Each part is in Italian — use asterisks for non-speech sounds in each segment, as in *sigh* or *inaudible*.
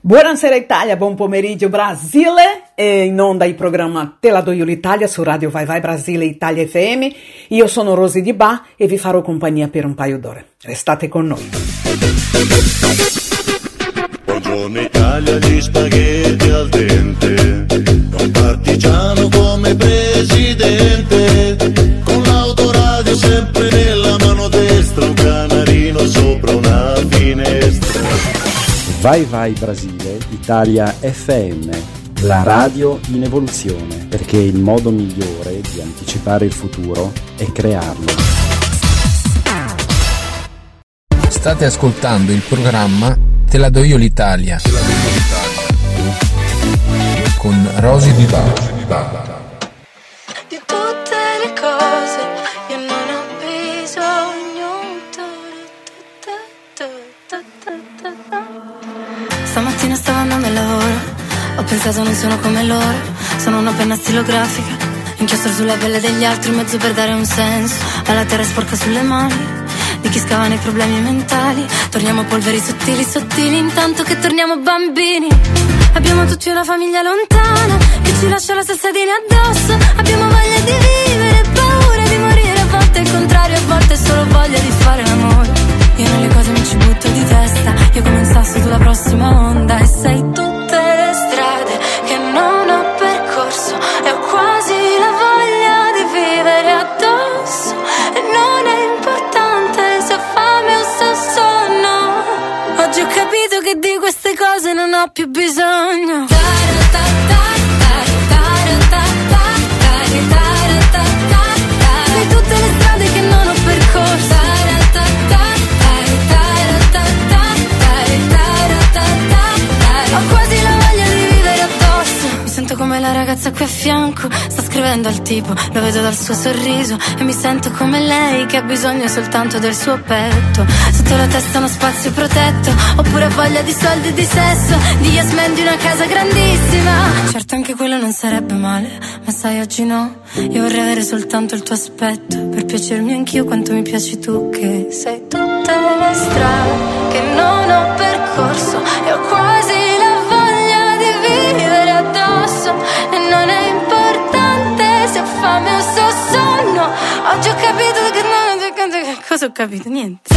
Buonasera Italia, buon pomeriggio Brasile, è in onda il programma Te la do io l'Italia su Radio Vai Vai Brasile Italia FM. Io sono Rosy Di Ba e vi farò compagnia per un paio d'ore. Restate con noi. Buongiorno Italia, gli spaghetti al dente, un partigiano Vai Vai Brasile, Italia FM, la radio in evoluzione, perché il modo migliore di anticipare il futuro è crearlo. State ascoltando il programma Te la do io l'Italia con Rosy Di Baba. Ho pensato non sono come loro, sono una penna stilografica, inchiostro sulla pelle degli altri, mezzo per dare un senso. Alla terra sporca sulle mani. Di chi scava nei problemi mentali. Torniamo polveri sottili, sottili Intanto che torniamo bambini. Abbiamo tutti una famiglia lontana Che ci lascia la salsadina addosso. Abbiamo voglia di vivere, paura di morire. A volte il contrario, a volte solo voglia di fare l'amore. Io nelle cose mi ci butto di testa. Io come un sasso sulla prossima onda. E sei tutte che di queste cose non ho più bisogno. Di la ragazza qui a fianco Sta scrivendo al tipo, lo vedo dal suo sorriso E mi sento come lei che ha bisogno soltanto del suo petto. Sotto la testa uno spazio protetto Oppure voglia di soldi e di sesso Di yes man di una casa grandissima. Certo anche quello non sarebbe male Ma sai oggi no. Io vorrei avere soltanto il tuo aspetto Per piacermi anch'io quanto mi piaci tu Che sei tutte le strade che non ho percorso E ho quasi Cosa ho capito? Niente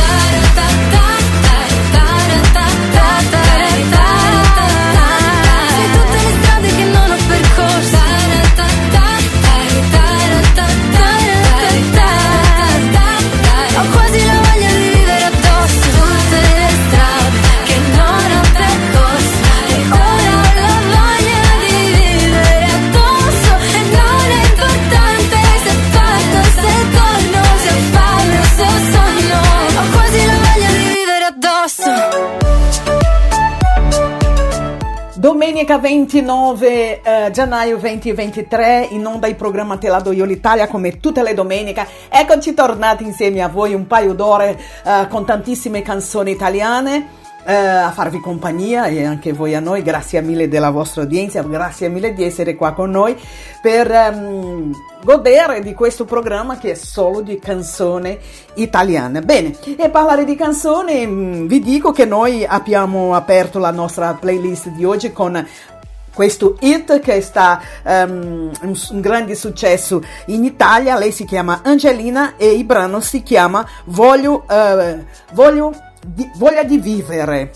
Domenica 29 eh, gennaio 2023, in onda il programma Te la do io l'Italia come tutte le domeniche. Eccoci tornati insieme a voi un paio d'ore eh, con tantissime canzoni italiane. Eh, a farvi compagnia e anche voi a noi, grazie mille della vostra udienza, grazie mille di essere qua con noi per ehm, godere di questo programma che è solo di canzone italiana. Bene, e parlare di canzoni mm, vi dico che noi abbiamo aperto la nostra playlist di oggi con questo hit che sta um, un, un, grande successo in Italia. Lei si chiama Angelina e il brano si chiama Voglio, uh, voglio di, Voglia di vivere.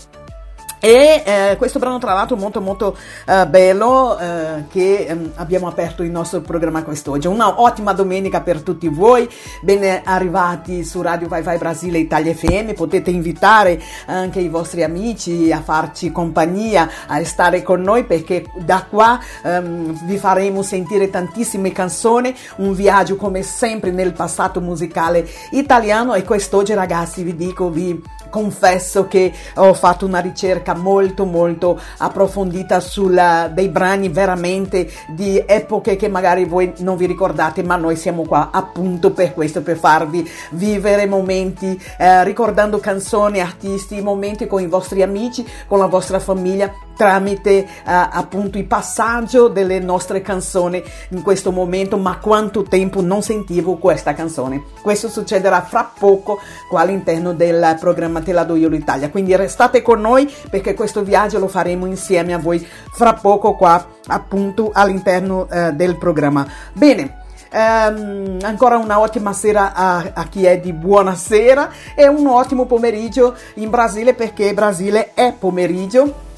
E eh, questo brano tra l'altro molto molto uh, bello uh, che um, abbiamo aperto il nostro programma quest'oggi. Una ottima domenica per tutti voi, ben arrivati su Radio Vai Vai Brasile Italia FM, potete invitare anche i vostri amici a farci compagnia, a stare con noi perché da qua um, vi faremo sentire tantissime canzoni, un viaggio come sempre nel passato musicale italiano e quest'oggi ragazzi vi dico, vi confesso che ho fatto una ricerca molto molto approfondita sulla dei brani veramente di epoche che magari voi non vi ricordate ma noi siamo qua appunto per questo per farvi vivere momenti eh, ricordando canzoni artisti momenti con i vostri amici con la vostra famiglia tramite uh, appunto il passaggio delle nostre canzoni in questo momento, ma quanto tempo non sentivo questa canzone. Questo succederà fra poco qua all'interno del programma Te la do io l'Italia, quindi restate con noi perché questo viaggio lo faremo insieme a voi fra poco qua appunto all'interno uh, del programma. Bene. Um, ancora una ottima sera a, a, chi è di buonasera e un ottimo pomeriggio in Brasile perché Brasile è pomeriggio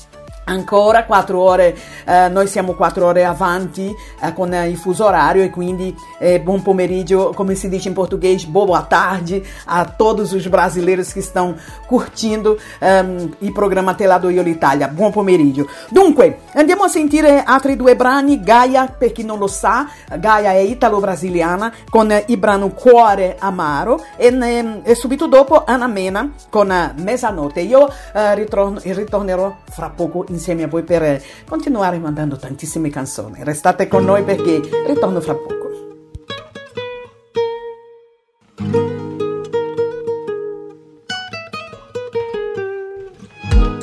ancora 4 ore, eh, noi siamo 4 ore avanti eh, con eh, il fuso orario e quindi eh, buon pomeriggio, come si dice in português, boa tarde a todos os brasileiros que estão curtindo um, il programma Telado Io l'Italia. Buon pomeriggio. Dunque, andiamo a sentire altri due brani, Gaia, per chi non lo sa, Gaia è italo-brasiliana con il brano Cuore Amaro e, e subito dopo Anna Mena con Mezzanotte. Io eh, ritorno, ritornerò fra poco in insieme a voi per continuare mandando tantissime canzoni. Restate con noi perché ritorno fra poco.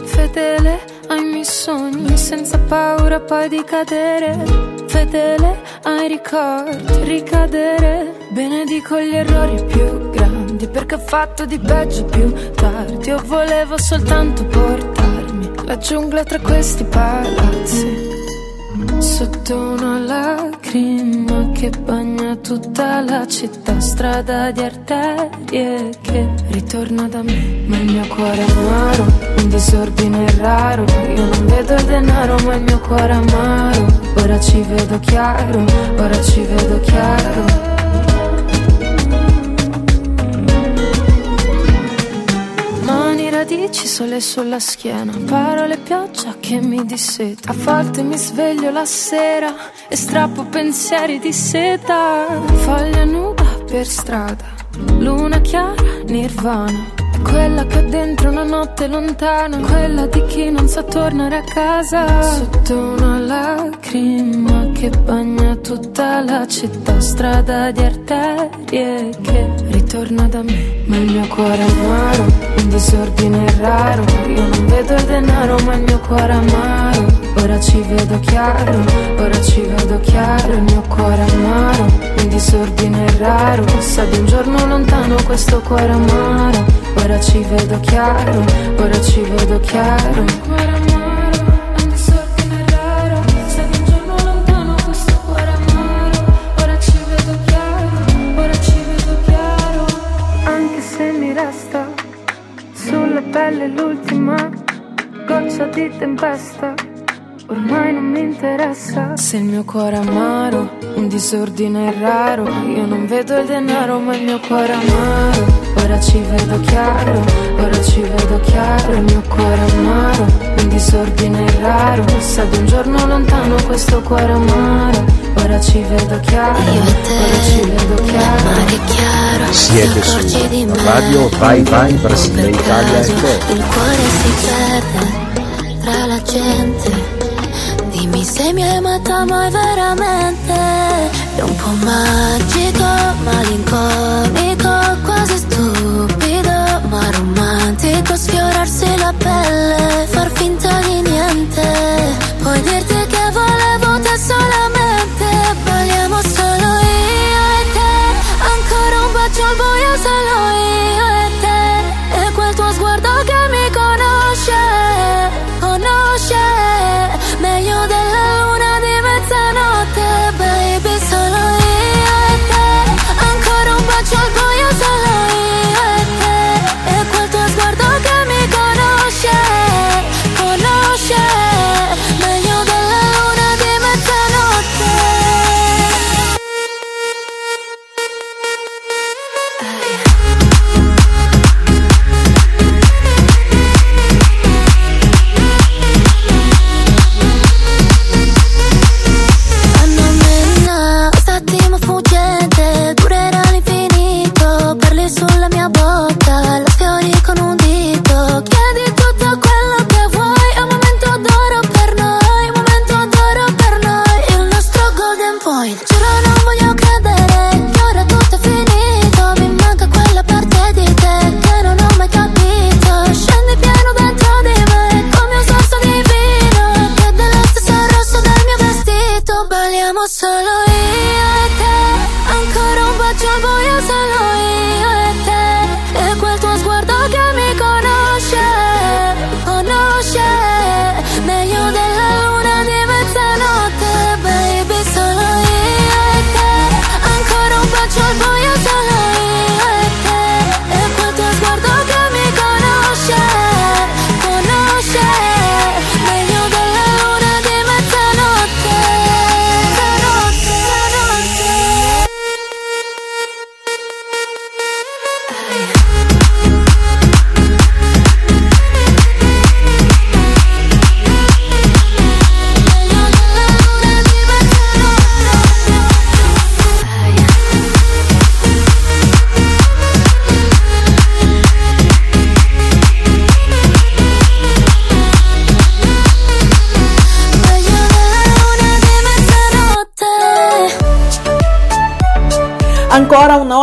Fedele ai miei sogni senza paura poi di cadere. Fedele ai ricordi, ricadere. Benedico gli errori più grandi perché ho fatto di peggio più tardi. Io volevo soltanto portare la giungla tra questi palazzi. Sotto una lacrima che bagna tutta la città, strada di arterie che ritorna da me. Ma il mio cuore è amaro, un disordine raro. Io non vedo il denaro, ma il mio cuore è amaro. Ora ci vedo chiaro, ora ci vedo chiaro. Radici sole sulla schiena, parole pioggia che mi disseta. A volte mi sveglio la sera e strappo pensieri di seta. Foglia nuda per strada, luna chiara, nirvana. Quella che ho dentro una notte lontana, quella di chi non sa tornare a casa. Sotto una lacrima che bagna tutta la città, strada di arterie che ritorna da me. Ma il mio cuore è amaro, un disordine raro. Io non vedo il denaro, ma il mio cuore è amaro. Ora ci vedo chiaro, ora ci vedo chiaro. Il mio cuore è amaro, un disordine raro. Sa di un giorno lontano questo cuore amaro. Ora ci vedo chiaro, ora ci vedo chiaro. È questo cuore amaro. Pelle l'ultima goccia di tempesta. Ormai non mi interessa se il mio cuore è amaro, un disordine raro. Io non vedo il denaro, ma il mio cuore è amaro. Ora ci vedo chiaro, ora ci vedo chiaro, il mio cuore amaro, un disordine raro, sa di un giorno lontano questo cuore amaro, ora ci vedo chiaro, ora ci vedo chiaro. Mare chiaro, Siete su Radio Vai Vai Brasile Italia e Il cuore si perde tra la gente, se mi hai amato mai veramente, è un po' magico, malinconico, quasi ma romantico sfiorarsi la pelle, far finta di niente. Puoi dirti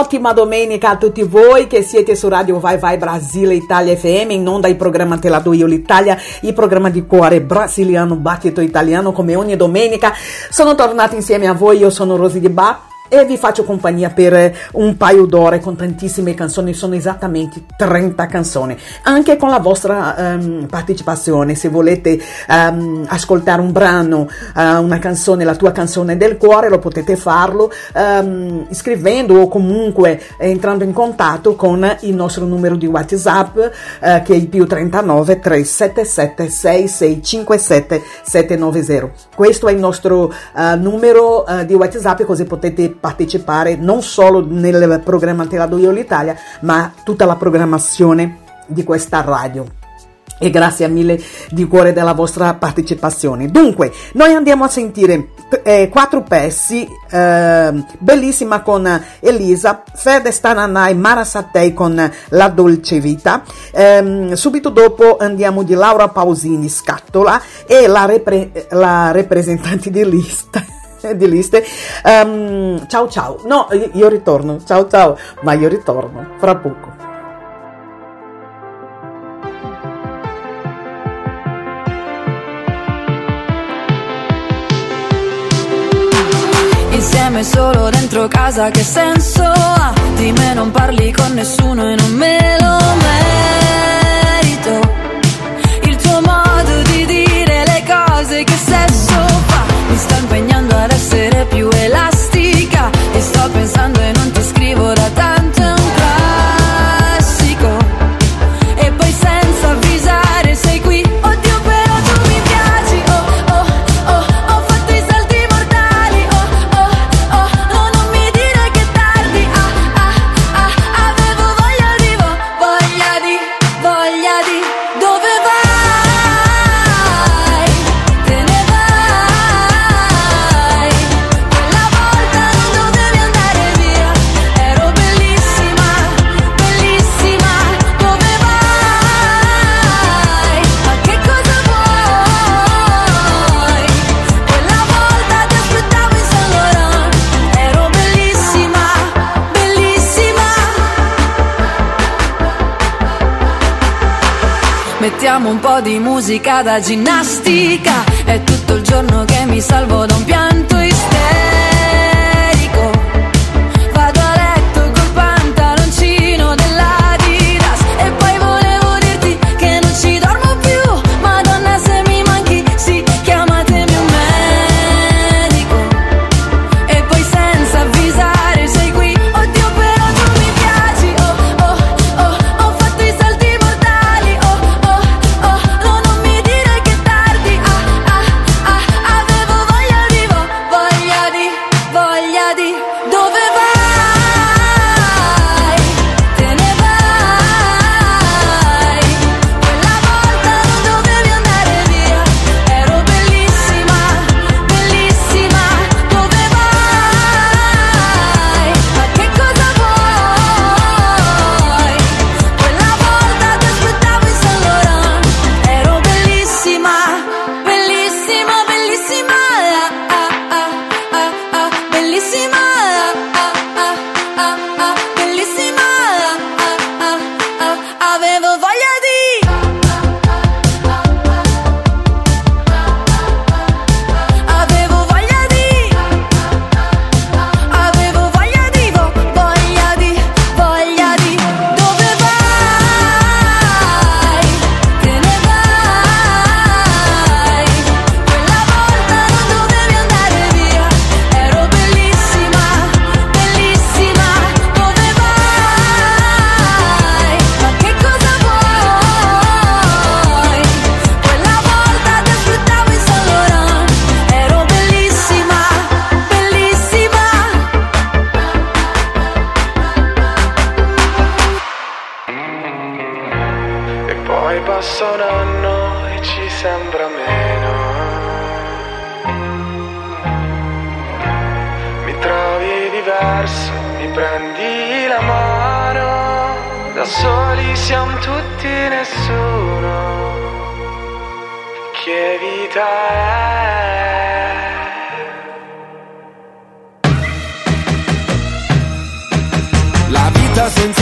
Un'ottima domenica a tutti voi che siete su Radio Vai Vai Brasile Italia FM, in onda il programma Te la do io l'Italia, il programma di cuore brasiliano, battito italiano come ogni domenica. Sono tornata insieme a voi, io sono Rosy Di Ba e vi faccio compagnia per un paio d'ore con tantissime canzoni, sono esattamente 30 canzoni, anche con la vostra um, partecipazione, se volete um, ascoltare un brano, uh, una canzone, la tua canzone del cuore, lo potete farlo um, scrivendo o comunque entrando in contatto con il nostro numero di WhatsApp uh, che è il più 39 377 6657 790. Questo è il nostro uh, numero di WhatsApp così potete partecipare non solo nel programma Te io l'Italia, ma tutta la programmazione di questa radio. E grazie mille di cuore della vostra partecipazione. Dunque, noi andiamo a sentire eh, quattro pezzi, eh, bellissima con Elisa, Fede Stananai, Mara Sattei con La Dolce Vita, eh, subito dopo andiamo di Laura Pausini, Scatola e la, repre- la rappresentante di lista *laughs* di liste. Um, ciao ciao. No, io ritorno. Ciao ciao. Ma io ritorno fra poco. Insieme solo dentro casa che senso ha? Di me non parli con nessuno e non me lo merito. Pensando e non ti scrivo Mettiamo un po' di musica da ginnastica. È tutto il giorno che mi salvo da un pianto isterico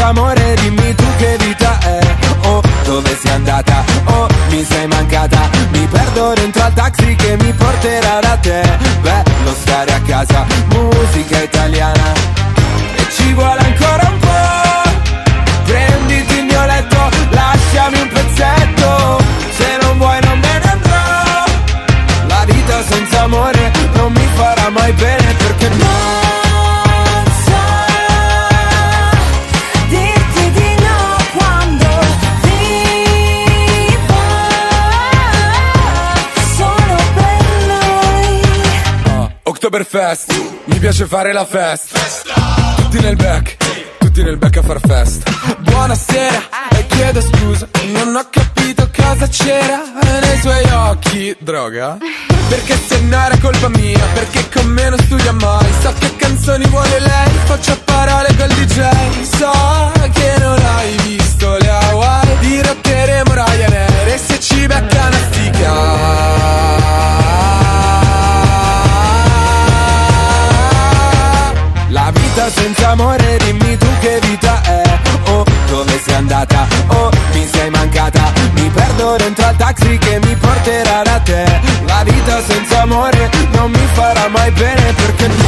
amore dimmi tu che vita è. Oh, dove sei andata? Oh, mi sei mancata. Mi perdo dentro al taxi che mi porterà da te. Bello stare a casa, piace fare la festa. Tutti nel back, tutti nel back a far festa. Buonasera, e chiedo scusa, non ho capito cosa c'era nei suoi occhi. Droga? Perché se no era colpa mia, perché con me non studia mai. So che canzoni vuole lei, faccio parole col DJ. So che non hai visto le Hawaii, dirotteremo Ryanair amore, dimmi tu che vita è. Oh, dove sei andata? Oh, mi sei mancata. Mi perdo dentro al taxi che mi porterà da te. La vita senza amore non mi farà mai bene perché no.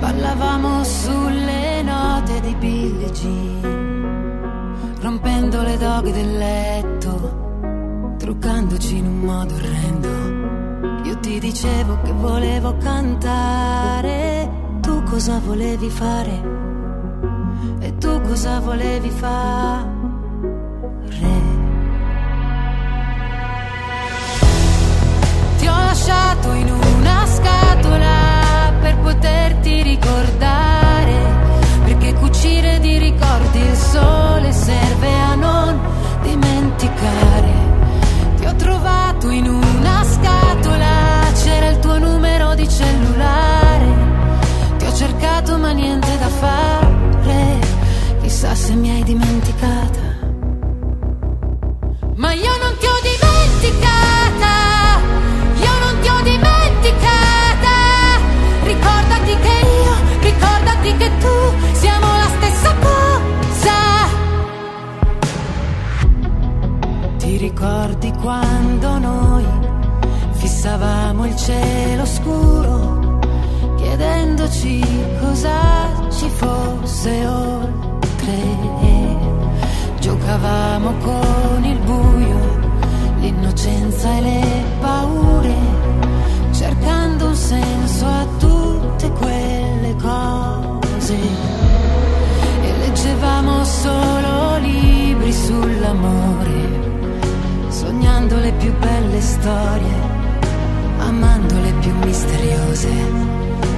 Ballavamo sulle note di Billie rompendo le doghe del letto, truccandoci in un modo orrendo. Io ti dicevo che volevo cantare, tu cosa volevi fare? E tu cosa volevi fare? Ti ho lasciato in una scatola poterti ricordare. Perché cucire di ricordi il sole serve a non dimenticare. Ti ho trovato in una scatola, c'era il tuo numero di cellulare. Ti ho cercato ma niente da fare. Chissà se mi hai dimenticata. Ricordi quando noi fissavamo il cielo scuro, chiedendoci cosa ci fosse oltre? Giocavamo con il buio, l'innocenza e le paure, cercando un senso a tutte quelle cose. E leggevamo solo libri sull'amore, sognando le più belle storie, amando le più misteriose.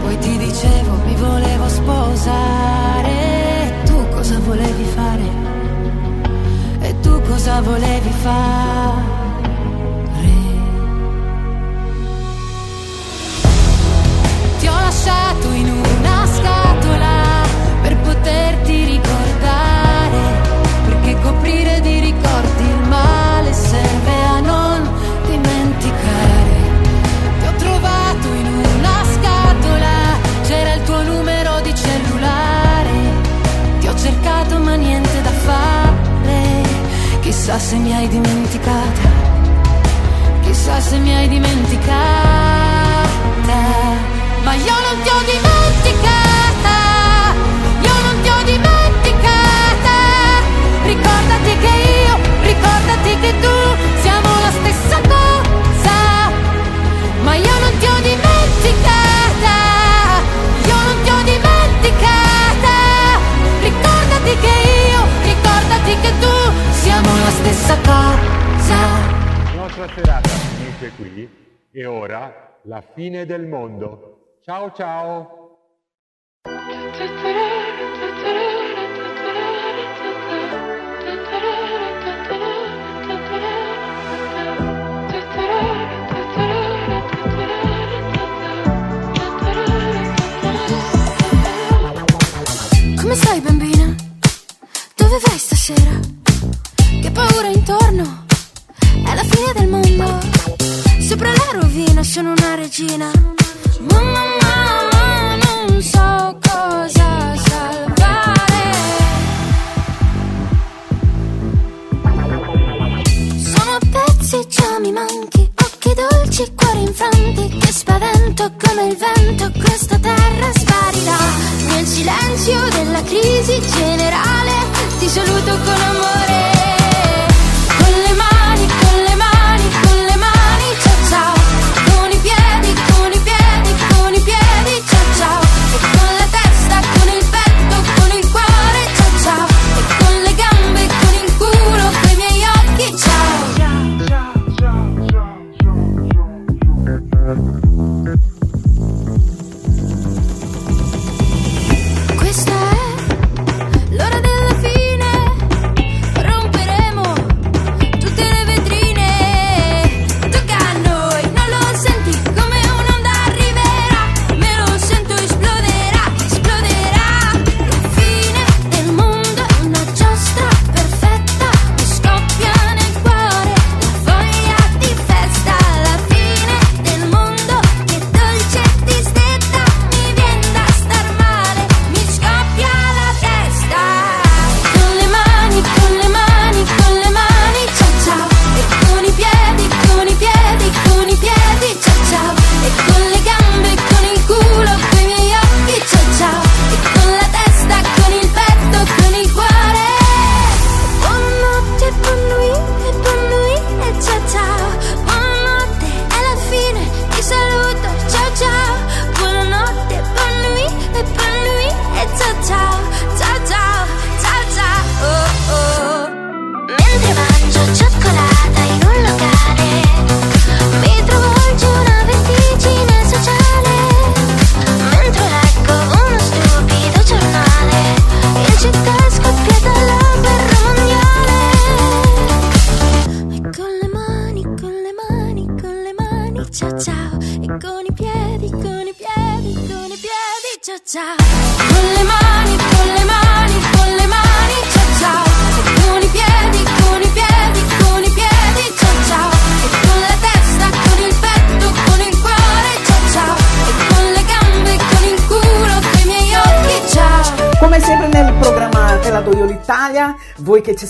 Poi ti dicevo mi volevo sposare, tu cosa volevi fare? E tu cosa volevi fare. Ti ho lasciato in una scatola per poterti ricordare, perché coprire di ricordi il male serve a non dimenticare. Ti ho trovato in una scatola, c'era il tuo numero di cellulare, ti ho cercato ma niente da fare, chissà se mi hai dimenticata, chissà se mi hai dimenticata. Ma io non ti ho dimenticata, io non ti ho dimenticata. Ricordati che io, ricordati che tu che tu siamo la stessa cosa. La nostra serata finisce qui e ora la fine del mondo. Ciao ciao! Come stai bambina? Dove vai stasera? Che paura intorno? È la fine del mondo. Sopra la rovina sono una regina. Mamma mia, non so cosa salvare. Sono pezzi, già mi manchi. Occhi dolci, cuori infranti. Che spavento come il vento. Questa terra sparirà. Nel silenzio della crisi generale. Ti saluto con amore.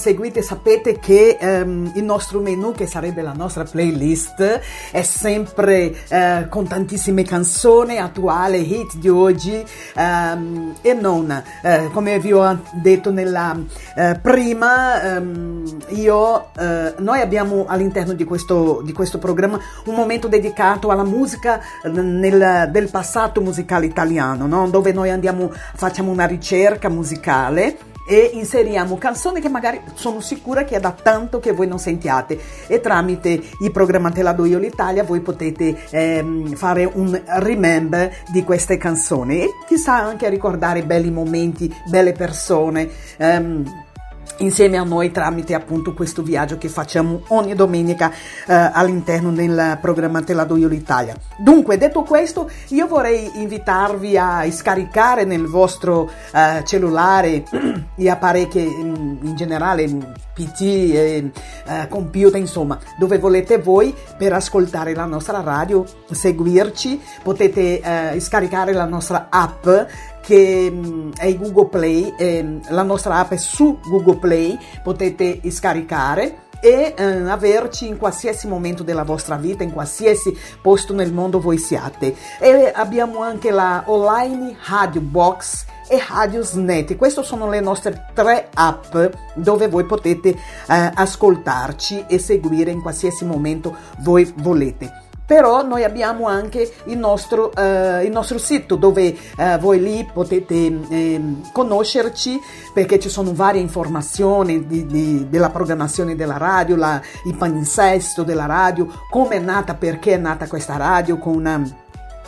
Seguite sapete che ehm, il nostro menu, che sarebbe la nostra playlist, è sempre eh, con tantissime canzoni attuali, hit di oggi ehm, e non, eh, come vi ho detto nella eh, prima, ehm, io, eh, noi abbiamo all'interno di questo, di questo programma un momento dedicato alla musica nel- del passato musicale italiano, no? dove noi andiamo, facciamo una ricerca musicale e inseriamo canzoni che magari sono sicura che è da tanto che voi non sentiate e tramite il programma Te la do l'Italia voi potete ehm, fare un remember di queste canzoni e chissà anche ricordare belli momenti, belle persone. ehm, insieme a noi tramite appunto questo viaggio che facciamo ogni domenica eh, all'interno del programma Te do io l'Italia. Dunque, detto questo, io vorrei invitarvi a scaricare nel vostro eh, cellulare *clears throat* gli apparecchi in, in generale, PC, eh, computer, insomma, dove volete voi per ascoltare la nostra radio, seguirci, potete eh, scaricare la nostra app che è Google Play, eh, la nostra app è su Google Play, potete scaricare e eh, averci in qualsiasi momento della vostra vita, in qualsiasi posto nel mondo voi siate. E abbiamo anche la online Radio Box e Radiosnet. Queste sono le nostre tre app dove voi potete eh, ascoltarci e seguire in qualsiasi momento voi volete però noi abbiamo anche il nostro, uh, il nostro sito dove uh, voi lì potete eh, conoscerci perché ci sono varie informazioni di, di, della programmazione della radio, la, il palinsesto della radio, come è nata, perché è nata questa radio con una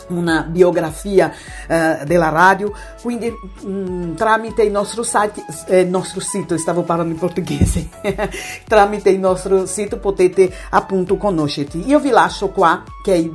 una biografia eh, della radio, quindi mh, mm, tramite il nostro, site, eh, nostro sito, stavo parlando in portoghese, *laughs* tramite il nostro sito potete appunto conoscerti. Io vi lascio qua che è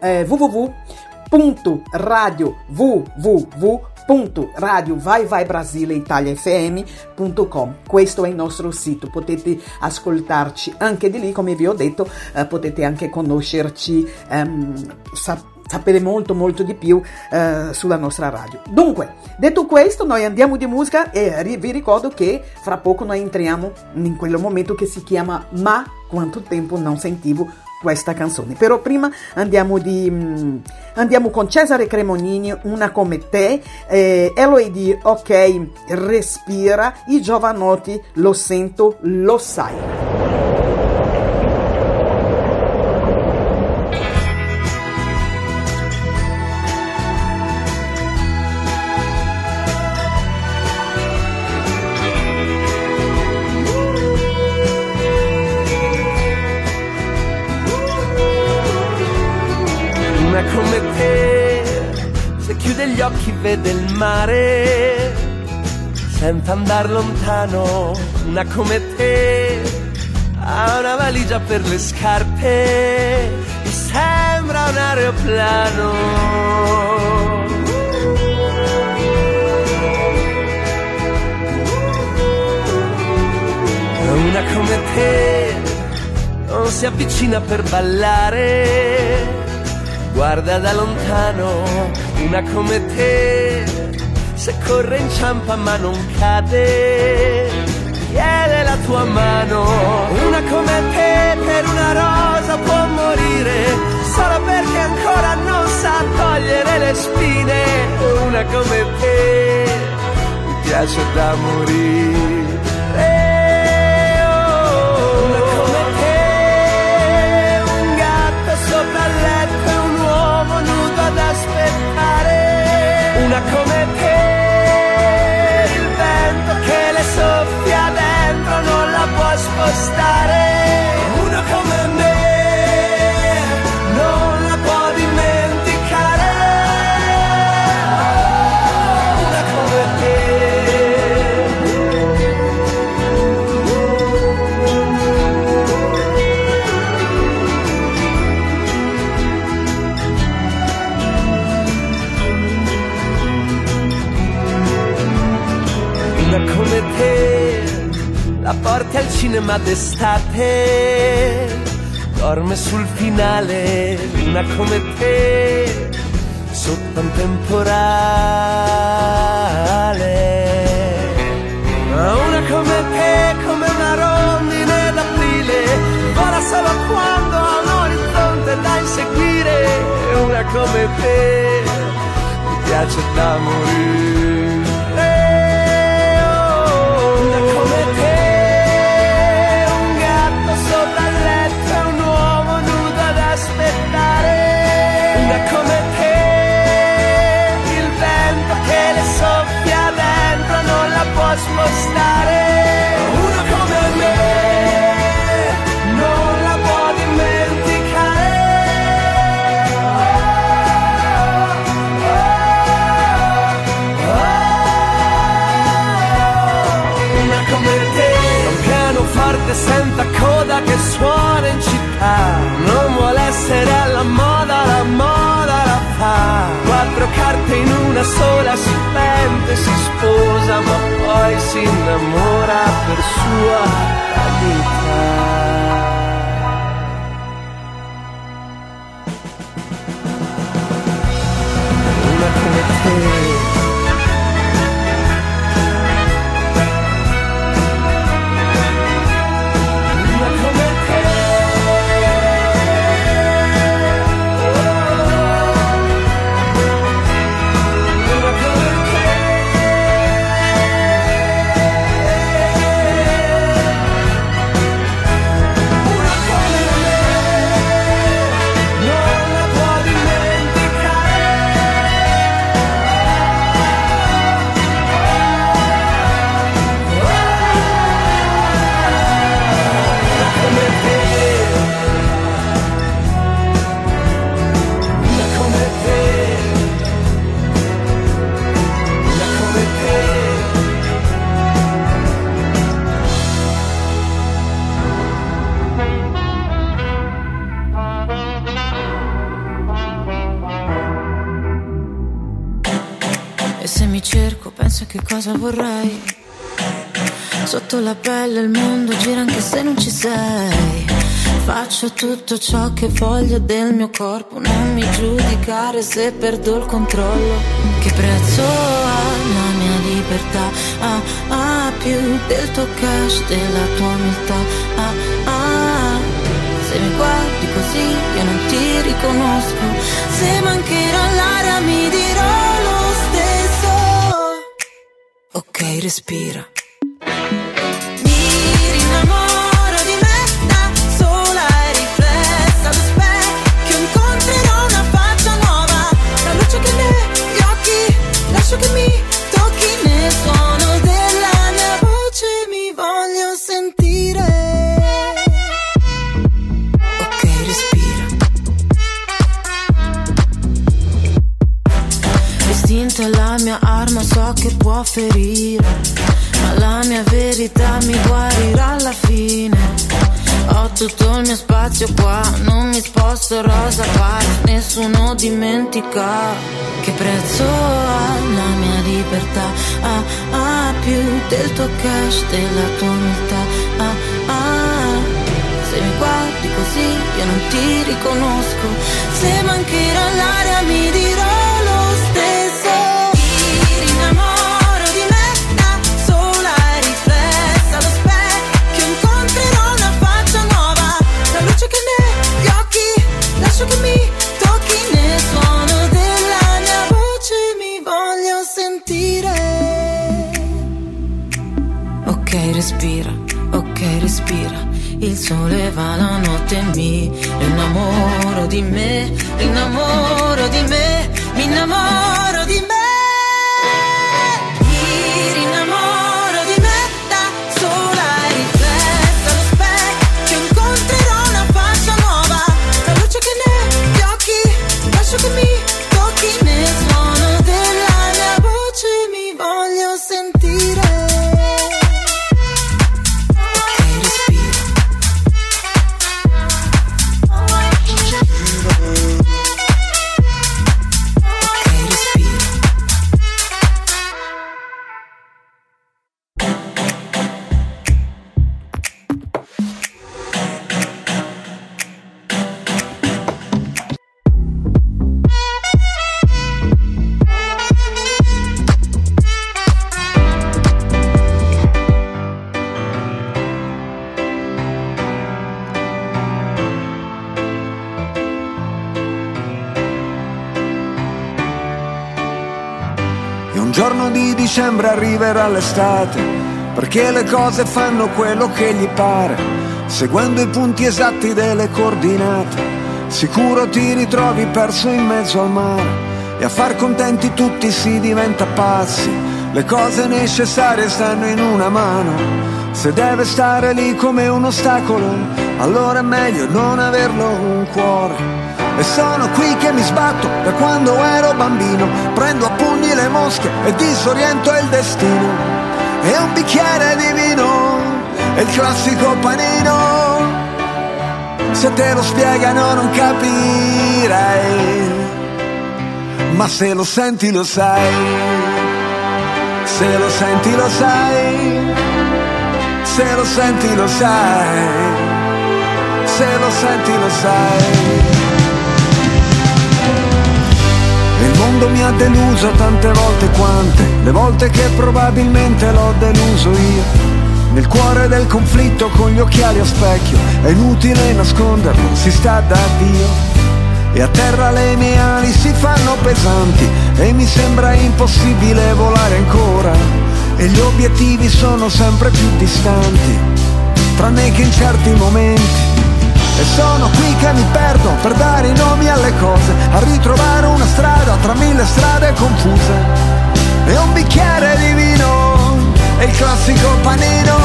eh, www.radio www.radio vai vai Brasile Italia FM.com questo è il nostro sito potete ascoltarci anche di lì come vi ho detto eh, potete anche conoscerci ehm, sapere sapere molto molto di più eh, sulla nostra radio. Dunque, detto questo, noi andiamo di musica e vi ricordo che fra poco noi entriamo in quel momento che si chiama Ma quanto tempo non sentivo questa canzone. Però prima andiamo, di, um, andiamo con Cesare Cremonini, Una come te, eh, Eloidi, ok, respira, i giovanotti, lo sento, lo sai. Senza andar lontano, una come te ha una valigia per le scarpe e sembra un aeroplano. Una come te non si avvicina per ballare guarda da lontano una come te, se corre inciampa ma non cade, chiede la tua mano, una come te per una rosa può morire, solo perché ancora non sa togliere le spine, una come te, mi piace da morire. Cinema d'estate, dorme sul finale, una come te, sotto un temporale. Una come te, come una rondine d'aprile, vola solo quando ha un orizzonte da inseguire, una come te, mi piace da morire. Carte in una sola si pente, si sposa, ma poi si innamora per sua qualità. Penso che cosa vorrei. Sotto la pelle il mondo gira anche se non ci sei. Faccio tutto ciò che voglio del mio corpo, non mi giudicare se perdo il controllo. Che prezzo ha la mia libertà? Ah, ah, più del tuo cash, della tua umiltà. Ah, ah, se mi guardi così io non ti riconosco. Se mancherò l'aria mi dirò Ok, respira. Dimentica che prezzo ha la mia libertà. Ah, ah, più del tuo cash, della tua umiltà. Ah, ah, se mi guardi così io non ti riconosco. Se mancherà l'aria mi dirò lo stesso. Rinnamoro di me Il sole va la notte e mi innamoro di me, innamoro di me, mi innamoro arriverà l'estate, perché le cose fanno quello che gli pare, seguendo i punti esatti delle coordinate. Sicuro ti ritrovi perso in mezzo al mare e a far contenti tutti si diventa pazzi. Le cose necessarie stanno in una mano. Se deve stare lì come un ostacolo, allora è meglio non averlo un cuore. E sono qui che mi sbatto da quando ero bambino, prendo a le mosche e disoriento il destino. E un bicchiere di vino è il classico panino. Se te lo spiegano non capirai, ma se lo senti lo sai, se lo senti lo sai, se lo senti lo sai, se lo senti lo sai. Il mondo mi ha deluso tante volte quante, le volte che probabilmente l'ho deluso io. Nel cuore del conflitto con gli occhiali a specchio, è inutile nasconderlo, si sta da Dio. E a terra le mie ali si fanno pesanti e mi sembra impossibile volare ancora. E gli obiettivi sono sempre più distanti, tranne che in certi momenti e sono qui che mi perdo per dare i nomi alle cose, a ritrovare una strada tra mille strade confuse. E un bicchiere di vino e il classico panino.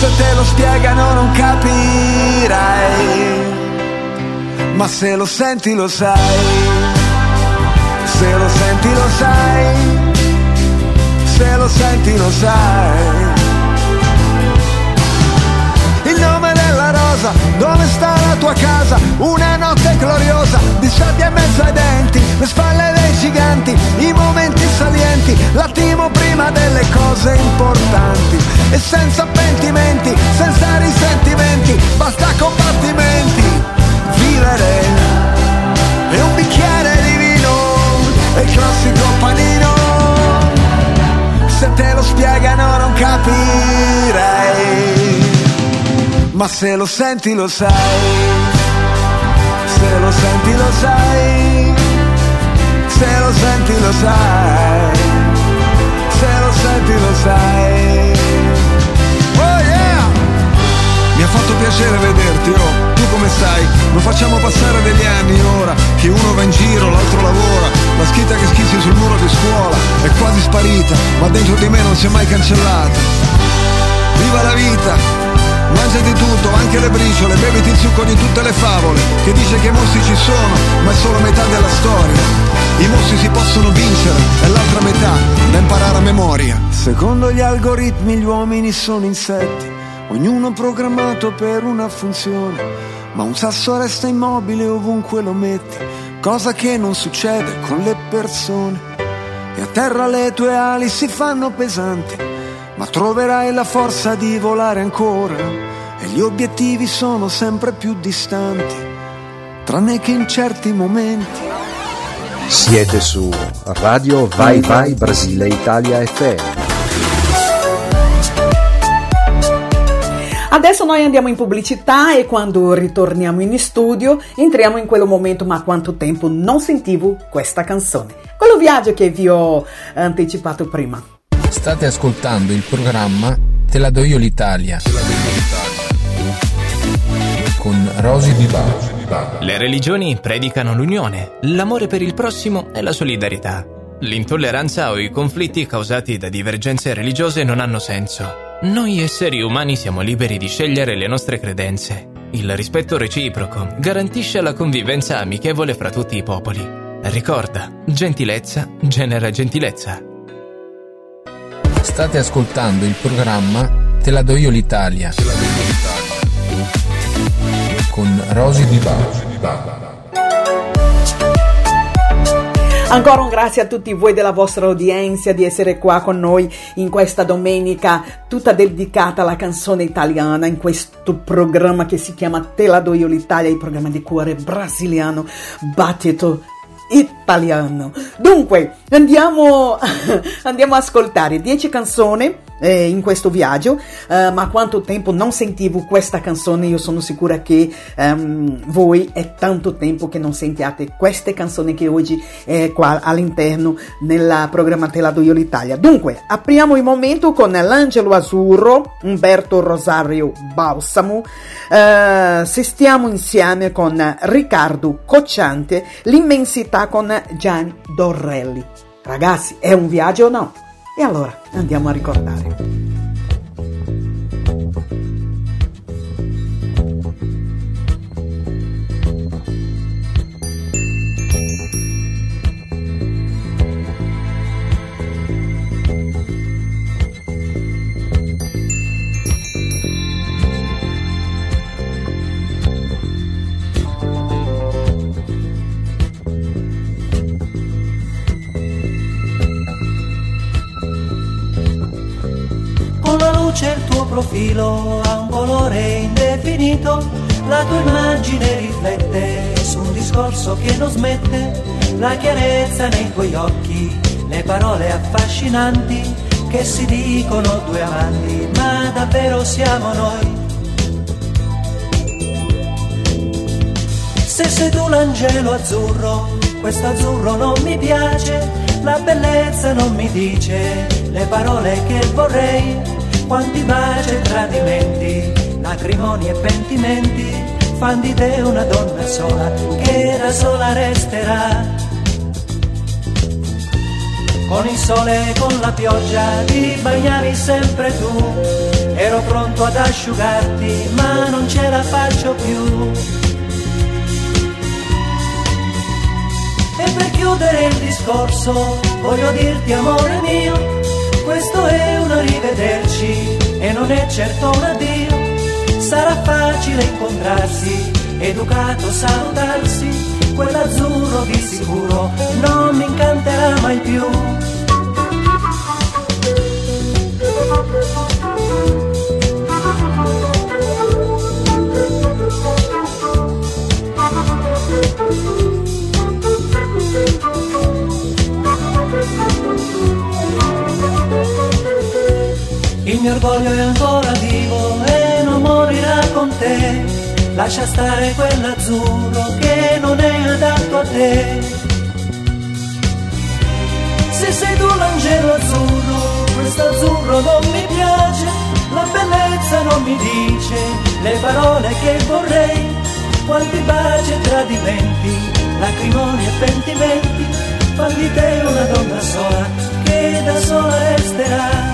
Se te lo spiegano non capirai, ma se lo senti lo sai. Se lo senti lo sai, se lo senti lo sai. Dove sta la tua casa? Una notte gloriosa, di sabbia in mezzo ai denti, le spalle dei giganti, i momenti salienti, l'attimo prima delle cose importanti. E senza pentimenti, senza risentimenti, basta combattimenti, vivere. E un bicchiere di vino, e il classico panino. Se te lo spiegano non capirei ma se lo senti lo sai, se lo senti lo sai, se lo senti lo sai, se lo senti lo sai. Oh! Mi ha fatto piacere vederti, oh, tu come stai? Non facciamo passare degli anni ora, che uno va in giro, l'altro lavora, la scritta che schizzi sul muro di scuola è quasi sparita, ma dentro di me non si è mai cancellata. Viva la vita! Mangiati tutto, anche le briciole, beviti il succo di tutte le favole, che dice che i mostri ci sono, ma è solo metà della storia. I mostri si possono vincere, è l'altra metà da imparare a memoria. Secondo gli algoritmi gli uomini sono insetti, ognuno programmato per una funzione, ma un sasso resta immobile ovunque lo metti, cosa che non succede con le persone. E a terra le tue ali si fanno pesanti ma troverai la forza di volare ancora e gli obiettivi sono sempre più distanti, tranne che in certi momenti. Siete su Radio Vai Vai Brasile Italia FM. Adesso noi andiamo in pubblicità e quando ritorniamo in studio entriamo in quello momento ma quanto tempo non sentivo questa canzone. Quello viaggio che vi ho anticipato prima. State ascoltando il programma Te la do io l'Italia con Rosy Di Bala. Le religioni predicano l'unione, l'amore per il prossimo e la solidarietà. L'intolleranza o i conflitti causati da divergenze religiose non hanno senso. Noi esseri umani siamo liberi di scegliere le nostre credenze. Il rispetto reciproco garantisce la convivenza amichevole fra tutti i popoli. Ricorda, gentilezza genera gentilezza. State ascoltando il programma Te la do io l'Italia. Con Rosy Di Bala. Ancora un grazie a tutti voi della vostra udienza di essere qua con noi in questa domenica tutta dedicata alla canzone italiana in questo programma che si chiama Te la do io l'Italia, il programma di cuore brasiliano battito italiano. Dunque, andiamo, *laughs* andiamo a ascoltare 10 canzoni eh, in questo viaggio, eh, ma quanto tempo non sentivo questa canzone, io sono sicura che ehm, voi è tanto tempo che non sentiate queste canzoni che oggi è qua all'interno nella programma Te la do io l'Italia. Dunque, apriamo il momento con l'Angelo Azzurro, Umberto Rosario Balsamo, eh, se stiamo insieme con Riccardo Cocciante, l'immensità con Gianni Dorrelli. Ragazzi, è un viaggio o no? E allora andiamo a ricordare. Luce il tuo profilo ha un colore indefinito, la tua immagine riflette su un discorso che non smette, la chiarezza nei tuoi occhi, le parole affascinanti che si dicono due amanti, ma davvero siamo noi. Se sei tu l'angelo azzurro, questo azzurro non mi piace, la bellezza non mi dice le parole che vorrei, quanti baci e tradimenti, lacrimoni e pentimenti, fan di te una donna sola che da sola resterà. Con il sole e con la pioggia ti bagnavi sempre tu, ero pronto ad asciugarti ma non ce la faccio più. E per chiudere il discorso voglio dirti amore mio, questo è un arrivederci e non è certo un addio. Sarà facile incontrarsi, educato salutarsi, quell'azzurro di sicuro non mi incanterà mai più. Mio orgoglio è ancora vivo e non morirà con te. Lascia stare quell'azzurro che non è adatto a te. Se sei tu l'angelo azzurro, questo azzurro non mi piace, la bellezza non mi dice le parole che vorrei, quanti baci e tradimenti, lacrimoni e pentimenti, fan di te una donna sola che da sola resterà.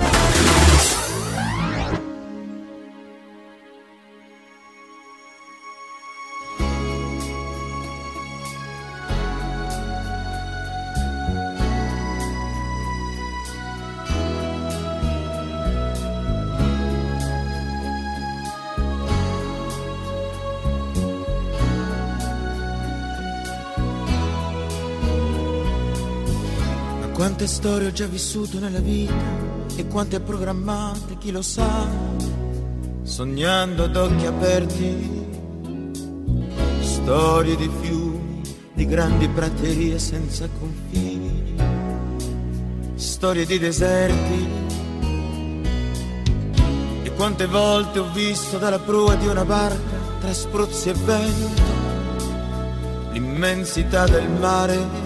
Storie ho già vissuto nella vita e quante programmate, chi lo sa, sognando ad occhi aperti. Storie di fiumi, di grandi praterie senza confini, storie di deserti. E quante volte ho visto dalla prua di una barca, tra spruzzi e vento, l'immensità del mare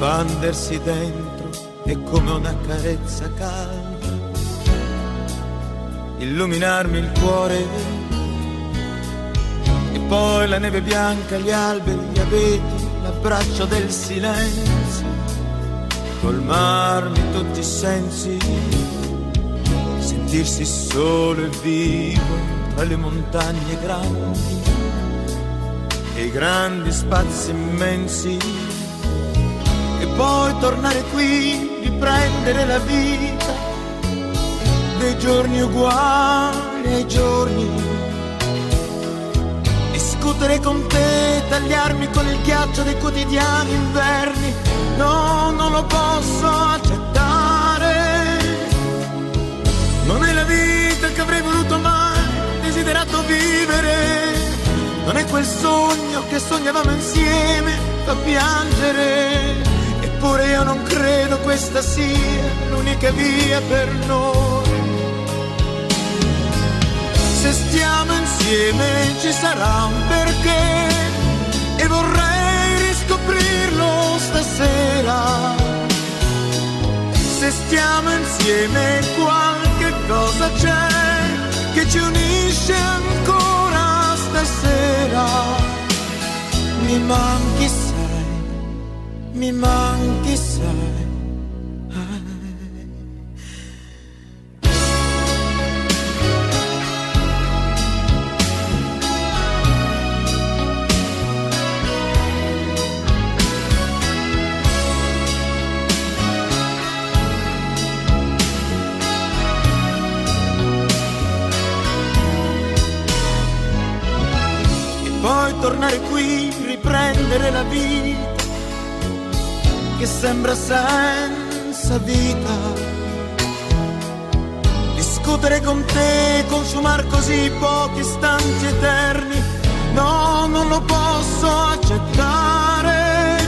espandersi dentro e come una carezza calda illuminarmi il cuore. E poi la neve bianca, gli alberi, gli abeti, l'abbraccio del silenzio colmarmi tutti i sensi sentirsi solo e vivo tra le montagne grandi e i grandi spazi immensi poi tornare qui, riprendere la vita dei giorni uguali ai giorni. Discutere con te, tagliarmi con il ghiaccio dei quotidiani inverni, no, non lo posso accettare. Non è la vita che avrei voluto mai, desiderato vivere. Non è quel sogno che sognavamo insieme, fa piangere. Eppure io non credo questa sia l'unica via per noi. Se stiamo insieme ci sarà un perché e vorrei riscoprirlo stasera. Se stiamo insieme qualche cosa c'è che ci unisce ancora stasera. Mi manchi sai, mi manchi sai. Tornare qui, riprendere la vita sembra senza vita. Discutere con te, consumare così pochi istanti eterni, no, non lo posso accettare.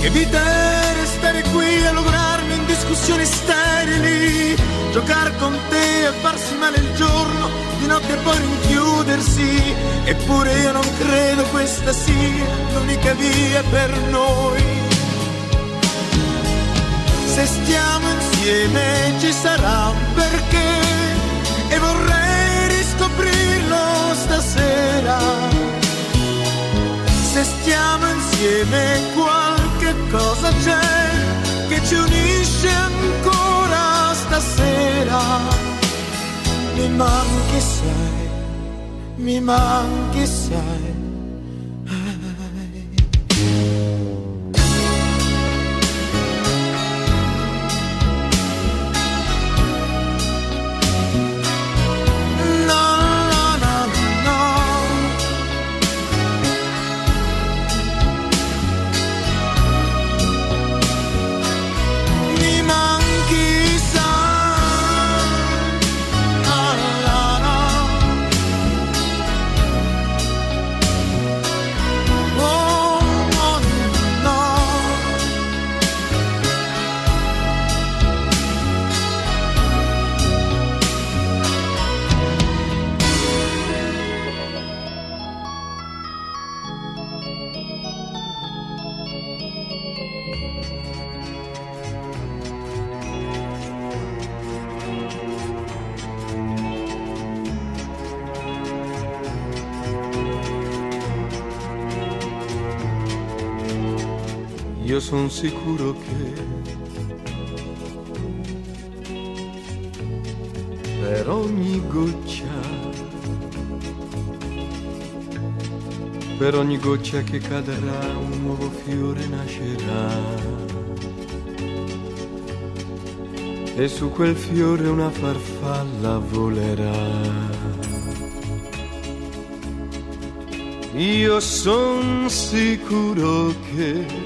Che vita è restare qui a lograrmi in discussioni sterili, giocare con te e farsi male il giorno, di notte e poi rinchiudersi. Eppure io non credo questa sia l'unica via per noi. Se stiamo insieme ci sarà un perché e vorrei riscoprirlo stasera. Se stiamo insieme qualche cosa c'è che ci unisce ancora stasera. Mi manchi sai, mi manchi sai. Sicuro che per ogni goccia, per ogni goccia che cadrà un nuovo fiore nascerà. E su quel fiore una farfalla volerà. Io son sicuro che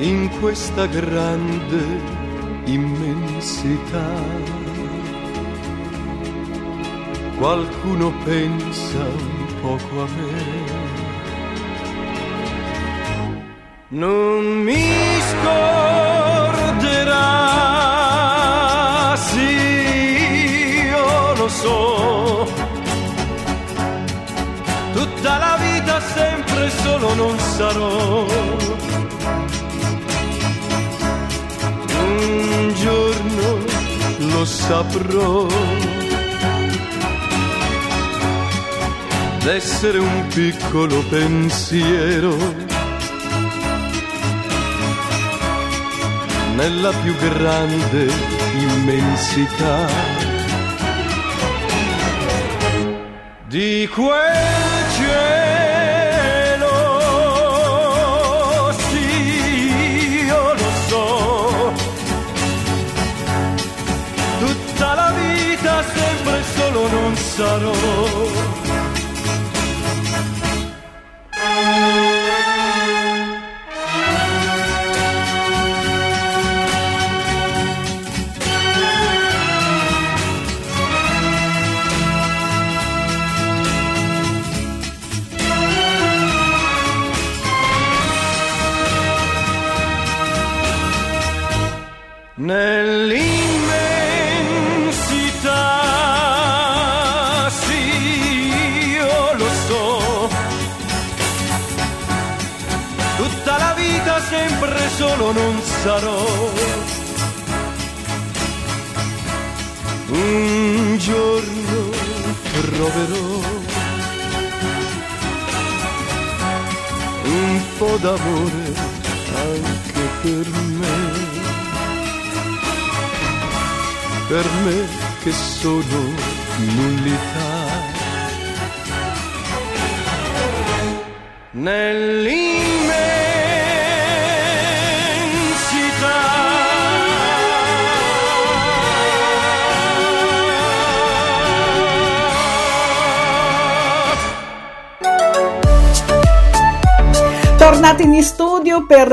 in questa grande immensità qualcuno pensa un poco a me. Non mi scorderà, sì, io lo so tutta la vita sempre solo non sarò. Lo saprò. D'essere un piccolo pensiero nella più grande immensità di quel cielo. Non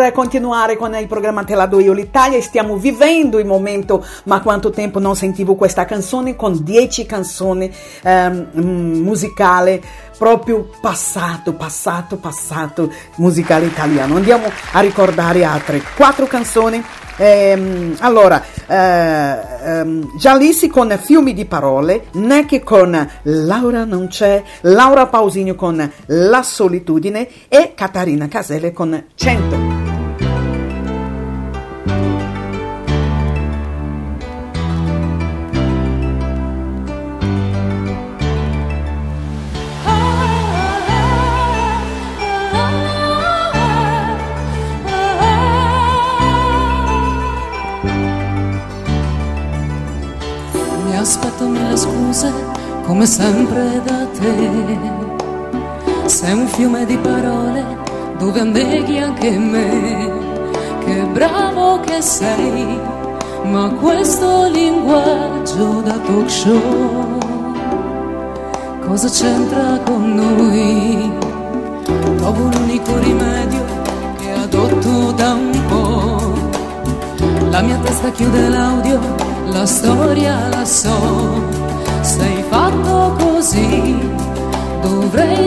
per continuare con il programma Te la do io l'Italia stiamo vivendo il momento, ma quanto tempo non sentivo questa canzone con 10 canzoni ehm, mm, musicali proprio passato, passato, passato musicale italiano. Andiamo a ricordare altre quattro canzoni. Ehm, allora, eh, ehm, Giallissi con Fiumi di parole, Neck con Laura non c'è, Laura Pausini con La solitudine e Catarina Caselle con 100. Come sempre da te. Sei un fiume di parole dove anneghi anche me. Che bravo che sei, ma questo linguaggio da talk show cosa c'entra con noi? Trovo un unico rimedio che adotto da un po'. La mia testa chiude l'audio, la storia la so. Dovrei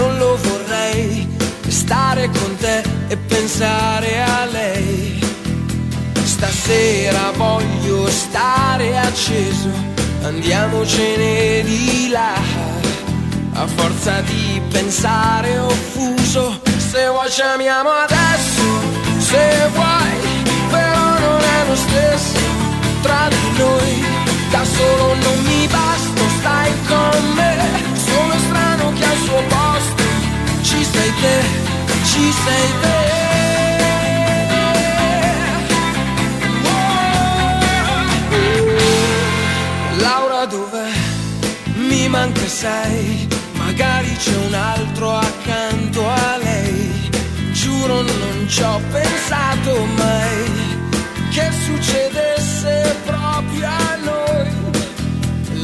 non lo vorrei. Stare con te e pensare a lei. Stasera voglio stare acceso, andiamocene di là. A forza di pensare offuso, se vuoi ci amiamo adesso, se vuoi però non è lo stesso tra di noi. Da solo non mi basta, stai con me. Che al suo posto ci sei te, ci sei te. Laura dov'è? Mi manca sei, magari c'è un altro accanto a lei. Giuro non ci ho pensato mai che succedesse proprio a noi.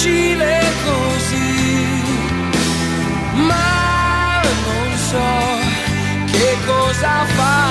Difficile così, ma non so che cosa fare.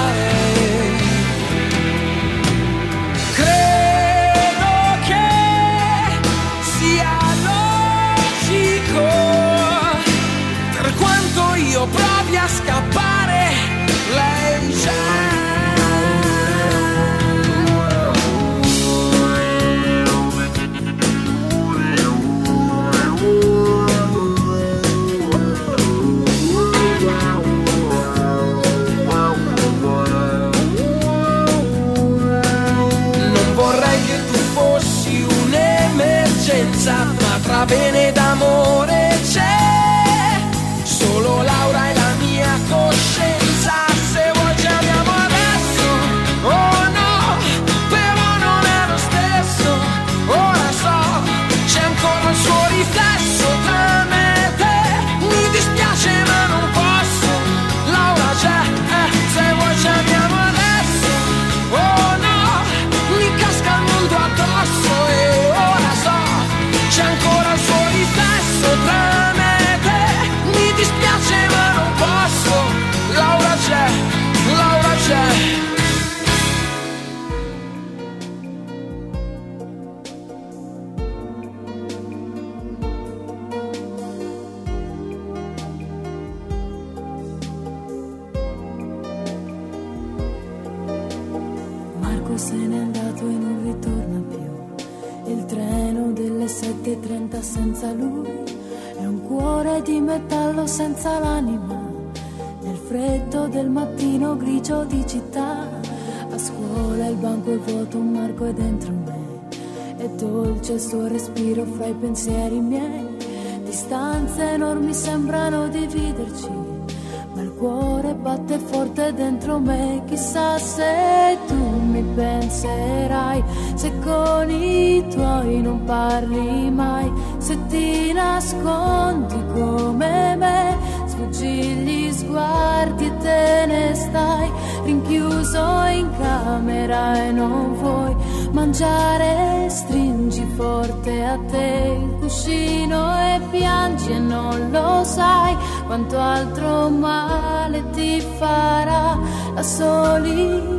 Senza lui è un cuore di metallo senza l'anima. Nel freddo del mattino grigio di città, a scuola il banco è vuoto, un Marco è dentro me. È dolce il suo respiro fra i pensieri miei. Distanze enormi sembrano dividerci ma il cuore batte forte dentro me, chissà se tu mi penserai, se con i tuoi non parli mai, se ti nascondi come me, sfuggi gli sguardi e te ne stai, rinchiuso in camera e non vuoi mangiare, stringi forte a te il cuscino e piangi e non lo sai quanto altro male ti farà la solitudine.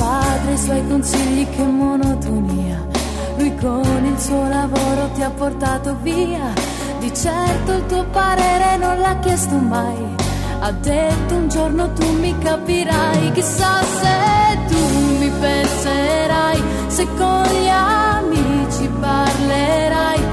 padre i suoi consigli, che monotonia. Lui con il suo lavoro ti ha portato via. Di certo il tuo parere non l'ha chiesto mai. Ha detto un giorno tu mi capirai, chissà se tu mi penserai, se con gli amici parlerai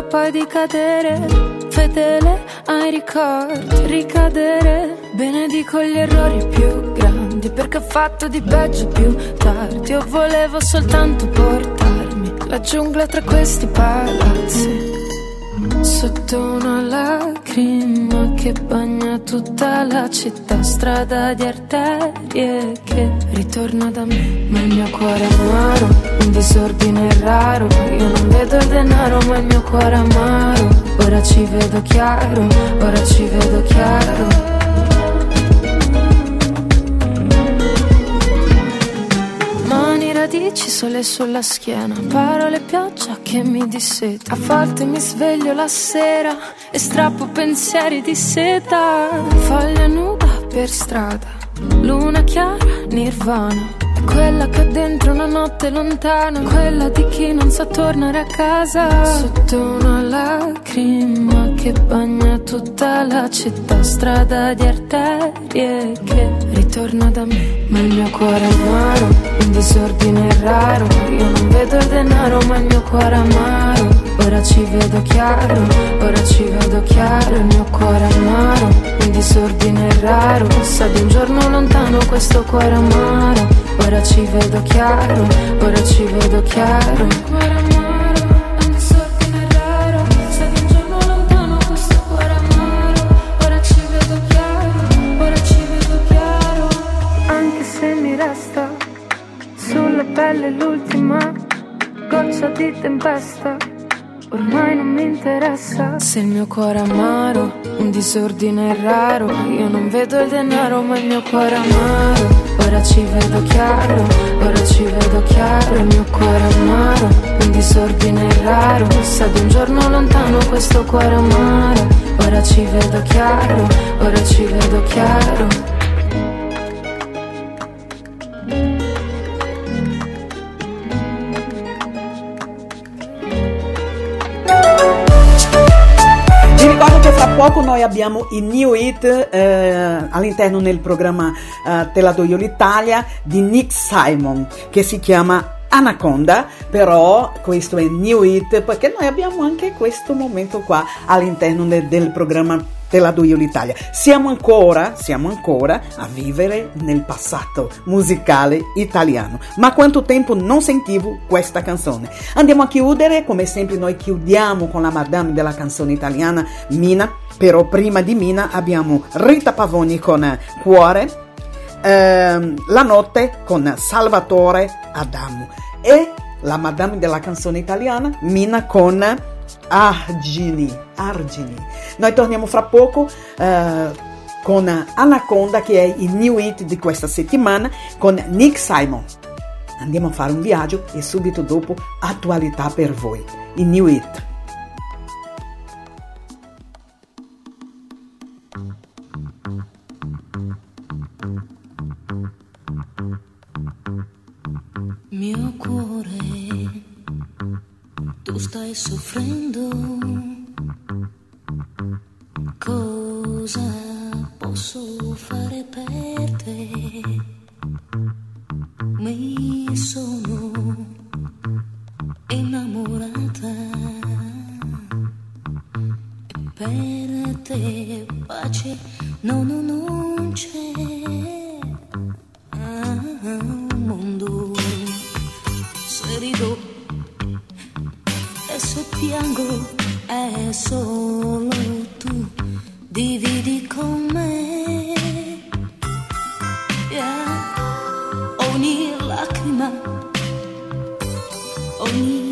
paura poi di cadere. Fedele ai ricordi, ricadere. Benedico gli errori più grandi perché ho fatto di peggio più tardi. Io volevo soltanto portarmi la giungla tra questi palazzi. Sotto una lacrima che bagna tutta la città, strada di arterie che ritorna da me. Ma il mio cuore è amaro, un disordine raro. Io non vedo il denaro, ma il mio cuore è amaro. Ora ci vedo chiaro, ora ci vedo chiaro. Radici, sole sulla schiena, parole, pioggia che mi disseta. A volte mi sveglio la sera e strappo pensieri di seta. Foglia nuda per strada, luna chiara, nirvana. Quella che ho dentro una notte lontana, quella di chi non sa tornare a casa. Sotto una lacrima che bagna tutta la città, strada di arterie che ritorna da me. Ma il mio cuore è amaro, un disordine raro. Io non vedo il denaro, ma il mio cuore è amaro. Ora ci vedo chiaro, ora ci vedo chiaro. Il mio cuore amaro, un disordine raro. Sa di un giorno lontano questo cuore amaro. Ora ci vedo chiaro, ora ci vedo chiaro. Il cuore amaro, un disordine raro. Sa di un giorno lontano questo cuore amaro. Ora ci vedo chiaro, ora ci vedo chiaro. Anche se mi resta sulla pelle l'ultima goccia di tempesta. Ormai non mi interessa se il mio cuore è amaro, un disordine raro. Io non vedo il denaro, ma il mio cuore è amaro. Ora ci vedo chiaro, ora ci vedo chiaro. Il mio cuore è amaro, un disordine raro. Sa di un giorno lontano questo cuore amaro. Ora ci vedo chiaro, ora ci vedo chiaro. Poco noi abbiamo i new hit eh, all'interno del programma eh, Te la do io l'Italia di Nick Simon che si chiama Anaconda, però questo è new hit perché noi abbiamo anche questo momento qua all'interno de- del programma te la do io l'Italia. Siamo ancora, siamo ancora a vivere nel passato musicale italiano. Ma quanto tempo non sentivo questa canzone? Andiamo a chiudere, come sempre noi chiudiamo con la madame della canzone italiana, Mina. Però prima di Mina abbiamo Rita Pavoni con Cuore, ehm, La notte con Salvatore Adamo e la madame della canzone italiana, Mina con Argini. Argini. Noi torniamo fra poco eh, con Anaconda che è il new hit di questa settimana con Nick Simon. Andiamo a fare un viaggio e subito dopo attualità per voi. Il new hit. Mio cuore, tu stai soffrendo. Cosa posso fare per te? Mi sono innamorata e per te pace no, no, non c'è. Ah, mondo se rido e se piango è solo tu dividi con me Yeah. ogni lacrima ogni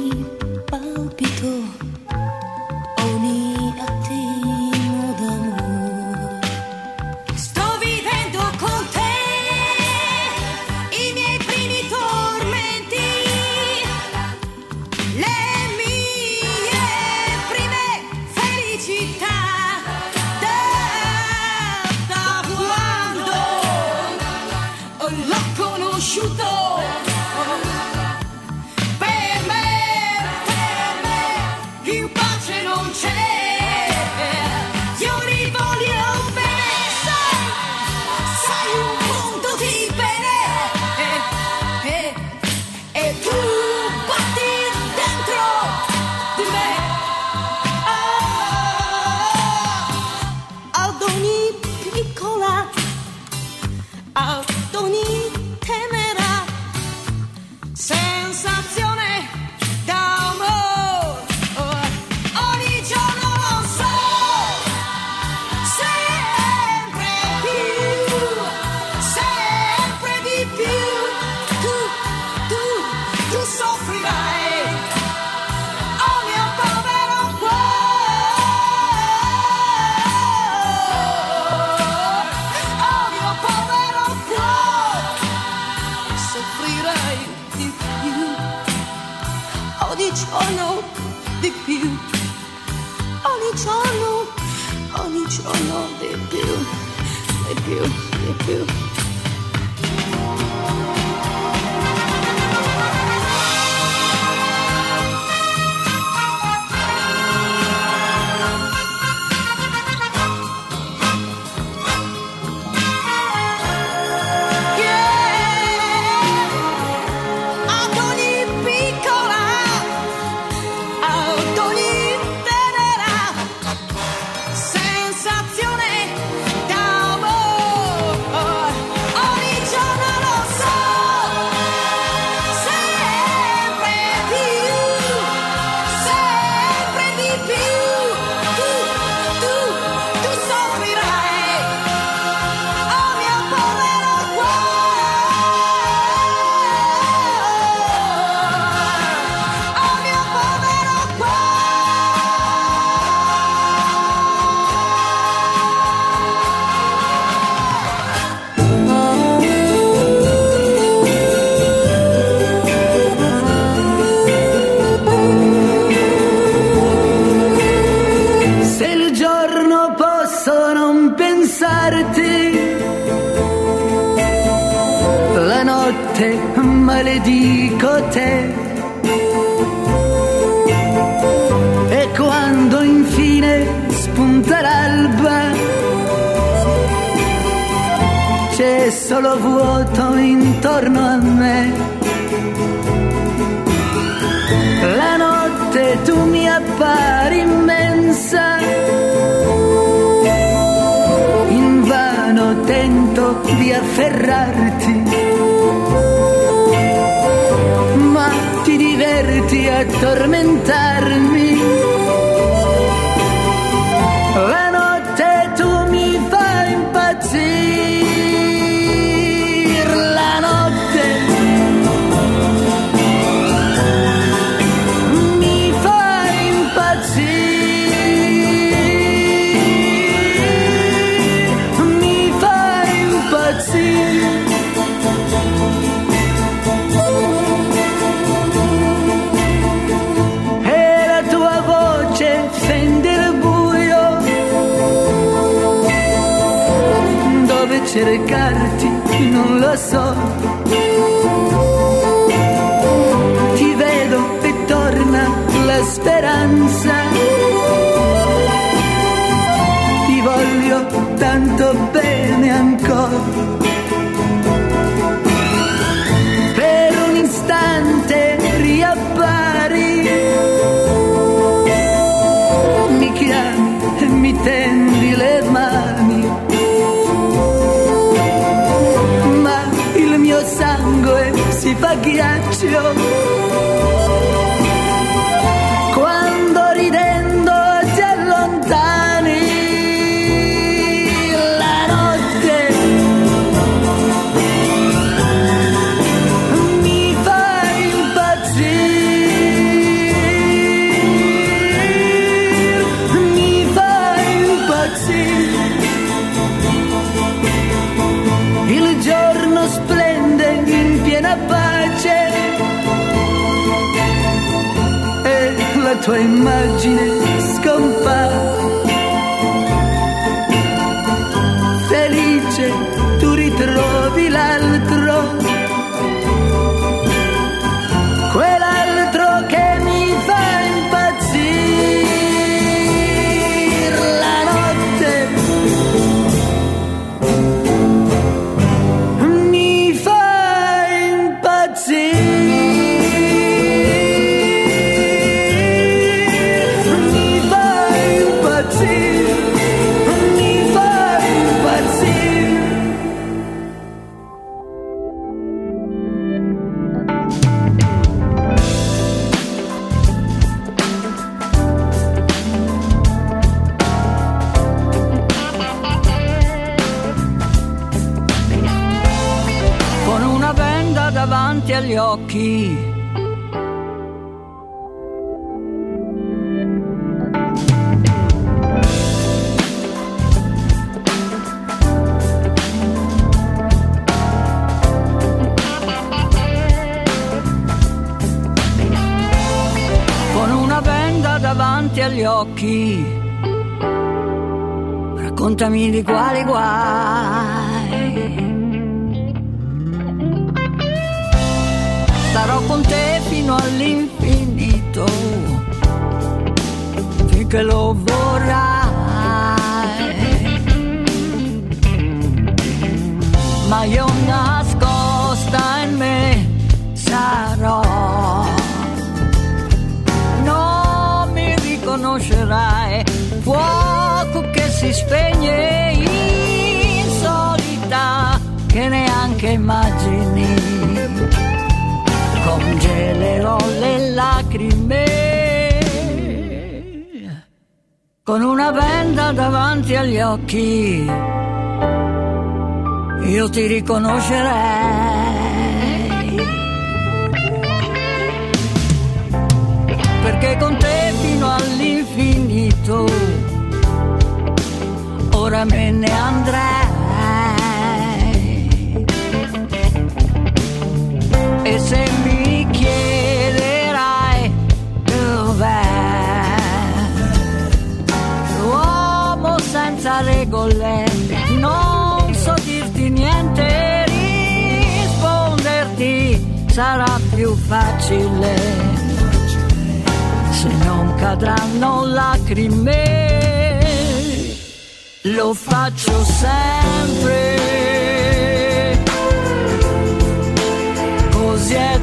cercarti non lo so. Ti vedo e torna la speranza. Ti voglio tanto bene si occhi. Raccontami di quali guai. Starò con te fino all'infinito, finché lo vorrai. Ma io nascosta si spegne in solità, che neanche immagini congelerò le lacrime con una benda davanti agli occhi. Io ti riconoscerei perché con te fino all'infinito ora me ne andrei. E se mi chiederai dov'è l'uomo senza regole, non so dirti niente, risponderti sarà più facile se non cadranno lacrime. Lo faccio sempre. Così è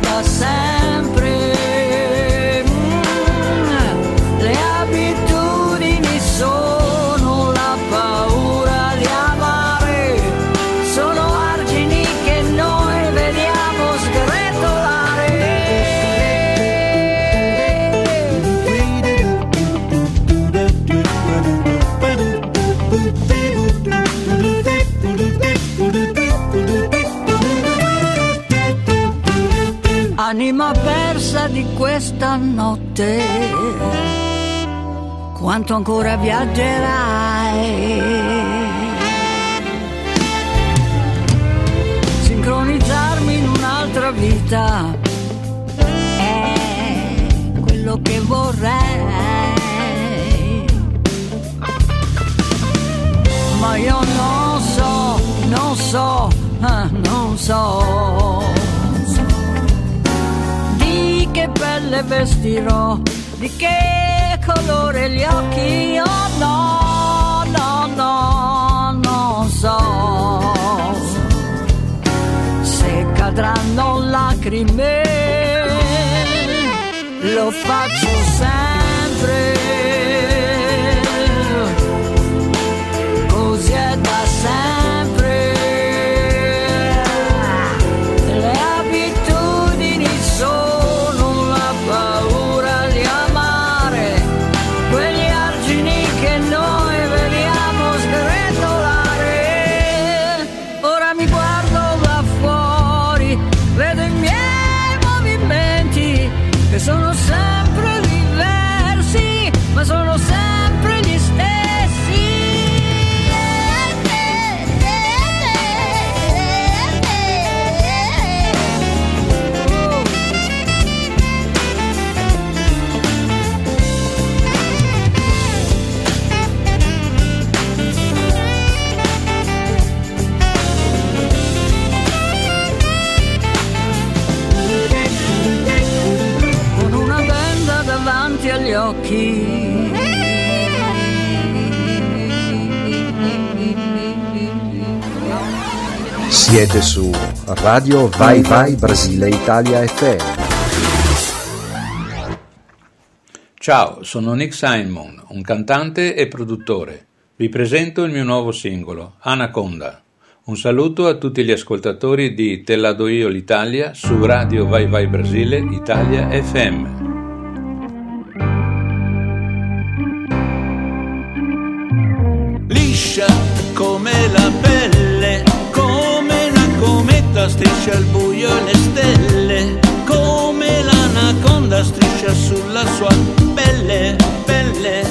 anima persa di questa notte, quanto ancora viaggerai? Sincronizzarmi in un'altra vita. È quello che vorrei, ma io non so, non so, eh, non so pelle vestirò, di che colore gli occhi, oh no, no, no, non so. Se cadranno lacrime, lo faccio sempre, Siete su Radio Vai Vai Brasile Italia FM. Ciao, sono Nick Simon, un cantante e produttore. Vi presento il mio nuovo singolo, Anaconda. Un saluto a tutti gli ascoltatori di Te la do io l'Italia su Radio Vai Vai Brasile Italia FM. liscia come la striscia al buio le stelle, come l'anaconda striscia sulla sua pelle, pelle,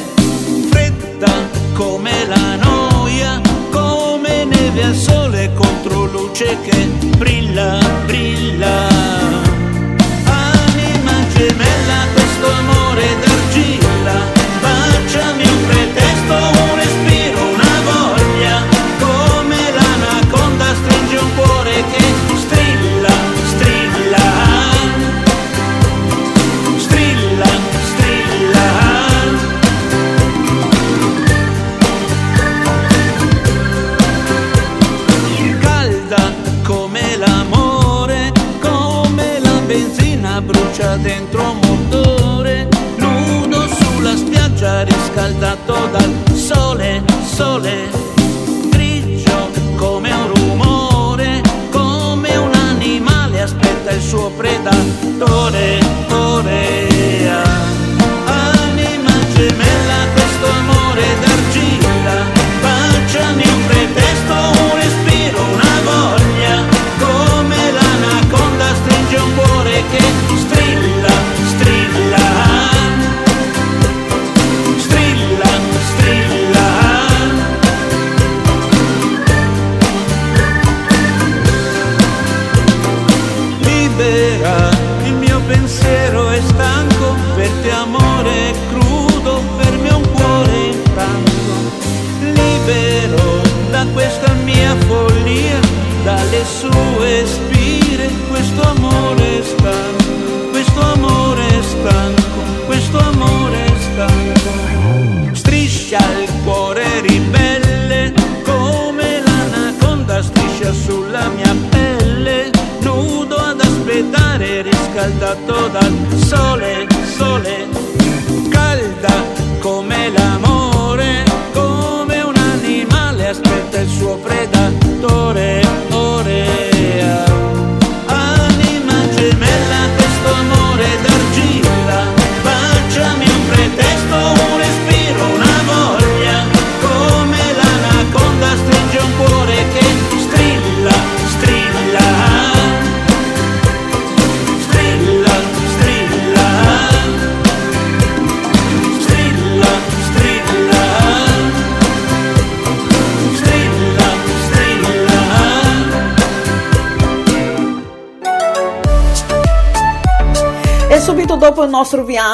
fredda come la noia, come neve al sole contro luce che brilla, brilla. Anima gemella, questo amore d'argilla, baciami un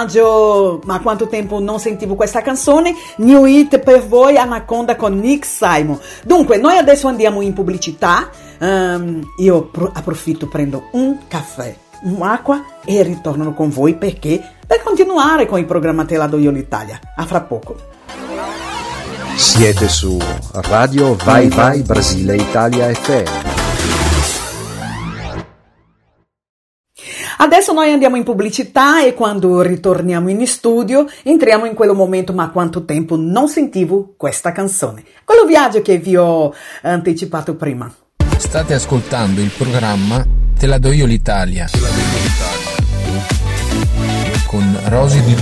viaggio, ma quanto tempo non sentivo questa canzone, New Hit per voi, Anaconda con Nick Simon. Dunque, noi adesso andiamo in pubblicità, um, io pro- approfitto, prendo un caffè, un'acqua e ritorno con voi perché per continuare con il programma Te la do io l'Italia. A fra poco. Siete su Radio Vai Vai Brasile Italia FM. Adesso noi andiamo in pubblicità e quando ritorniamo in studio entriamo in quello momento, ma quanto tempo non sentivo questa canzone. Quello viaggio che vi ho anticipato prima. State ascoltando il programma Te la do io l'Italia. Con Rosy Di.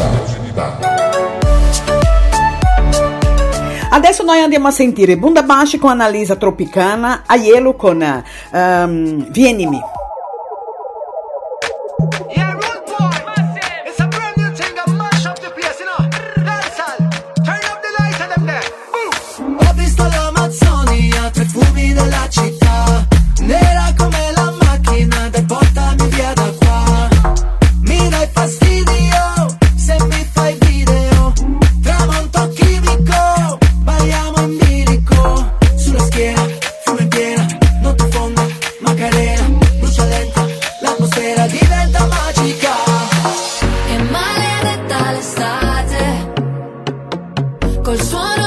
Adesso noi andiamo a sentire Bunda Bashi con Annalisa Tropicana, Aiello con um, Vienimi. Col suono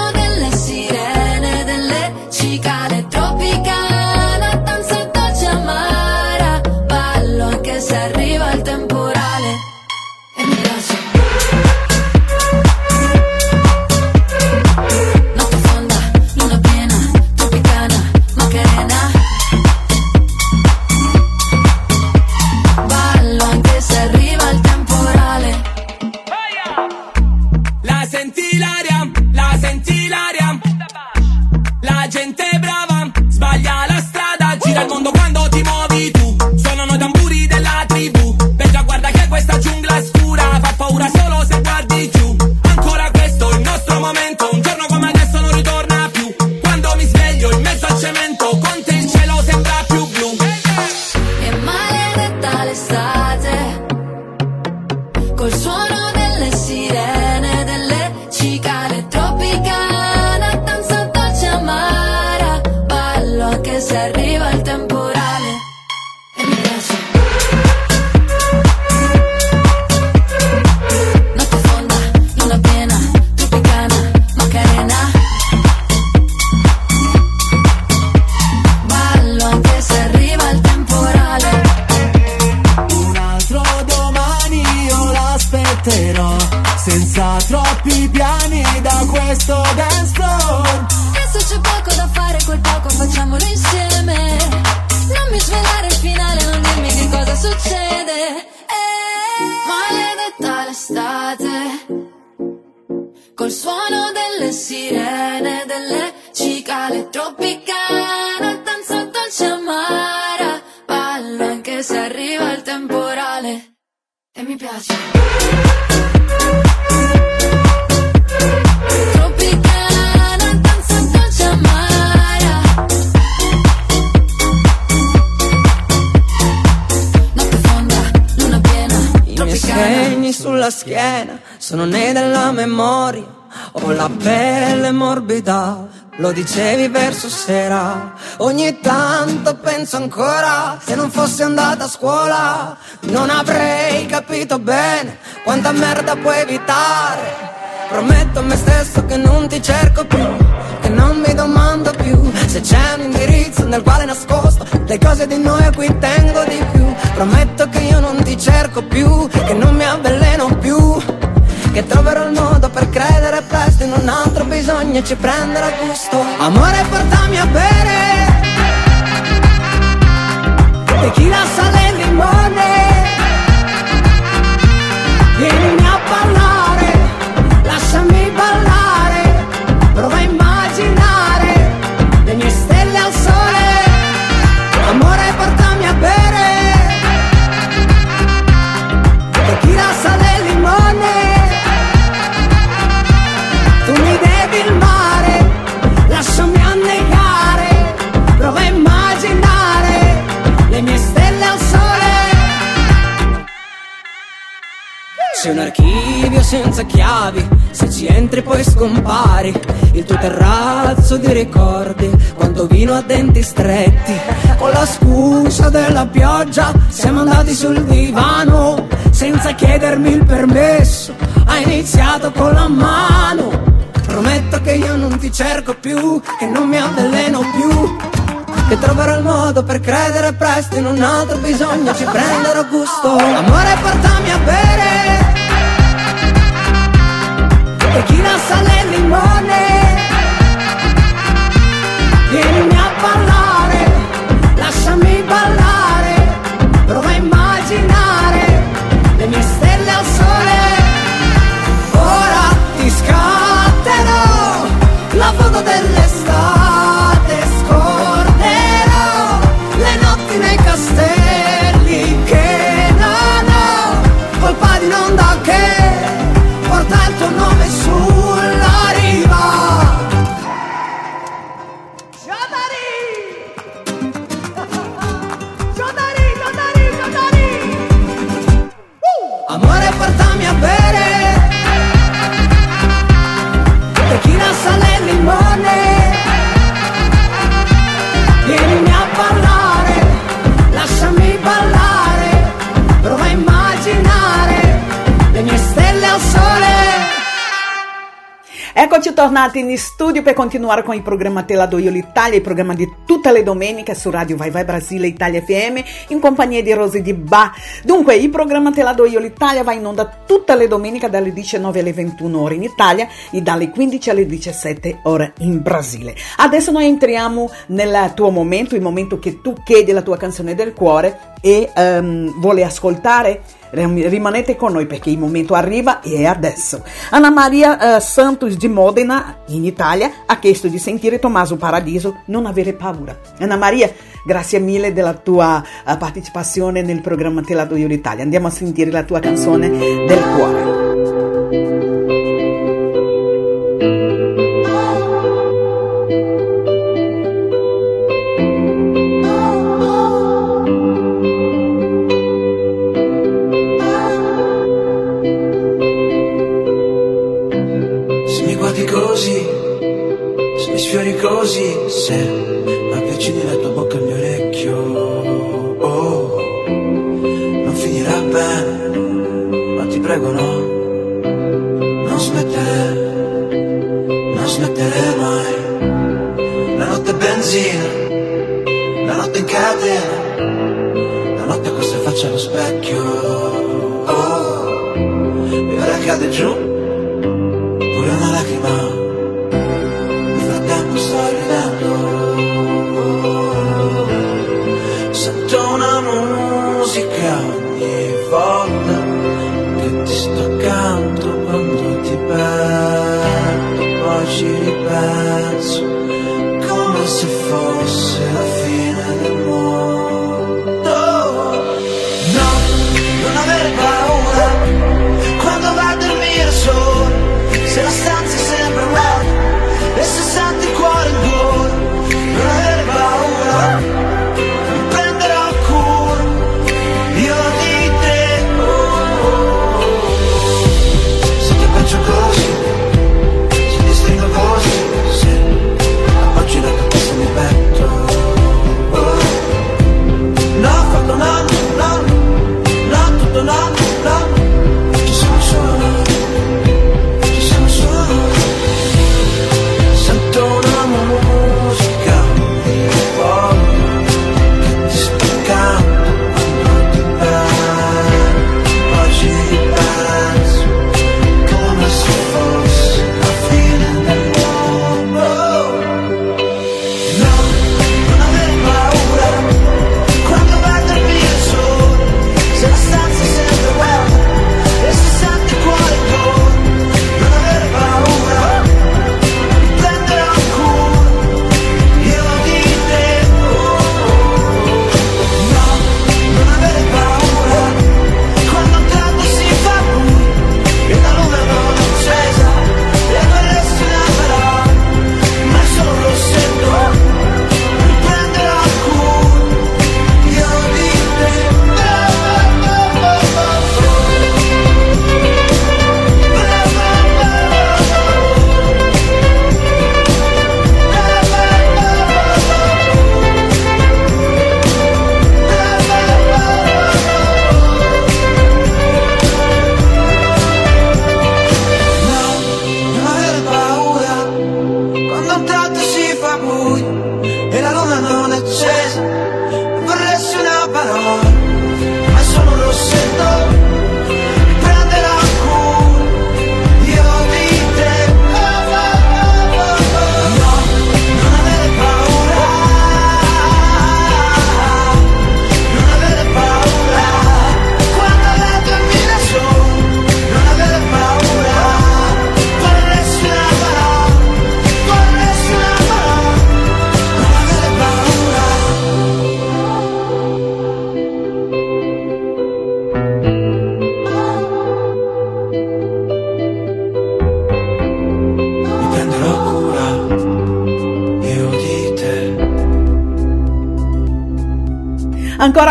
penso ancora, se non fossi andata a scuola, non avrei capito bene quanta merda puoi evitare. Prometto a me stesso che non ti cerco più, che non mi domando più se c'è un indirizzo nel quale nascosto le cose di noi a cui tengo di più. Prometto che io non ti cerco più, che non mi avveleno più, che troverò il modo per credere presto in un altro bisogno e ci prendere a gusto. Amore, portami a bere senza chiavi, se ci entri poi scompari. Il tuo terrazzo di ricordi, quanto vino a denti stretti. Con la scusa della pioggia siamo andati sul divano, senza chiedermi il permesso. Hai iniziato con la mano. Prometto che io non ti cerco più, che non mi avveleno più. Che troverò il modo per credere presto in un altro bisogno, ci prenderò gusto. Amore, portami a bere. Tequila, sale e limone. Eccoci tornati in studio per continuare con il programma Te la do io l'Italia, il programma di tutte le domeniche su Radio Vai Vai Brasile Italia FM in compagnia di Rosy Di Ba. Dunque, il programma Te la do io l'Italia va in onda tutte le domeniche dalle 19 alle 21 ore in Italia e dalle 15 alle 17 ore in Brasile. Adesso noi entriamo nel tuo momento, il momento che tu chiedi la tua canzone del cuore e ehm, vuole ascoltare rimanete con noi perché il momento arriva e è adesso. Anna Maria eh, Santos di Modena, in Italia, ha chiesto di sentire Tommaso Paradiso Non avere paura. Anna Maria, grazie mille della tua eh, partecipazione nel programma Te la do io l'Italia. Andiamo a sentire la tua canzone del cuore. E ora cade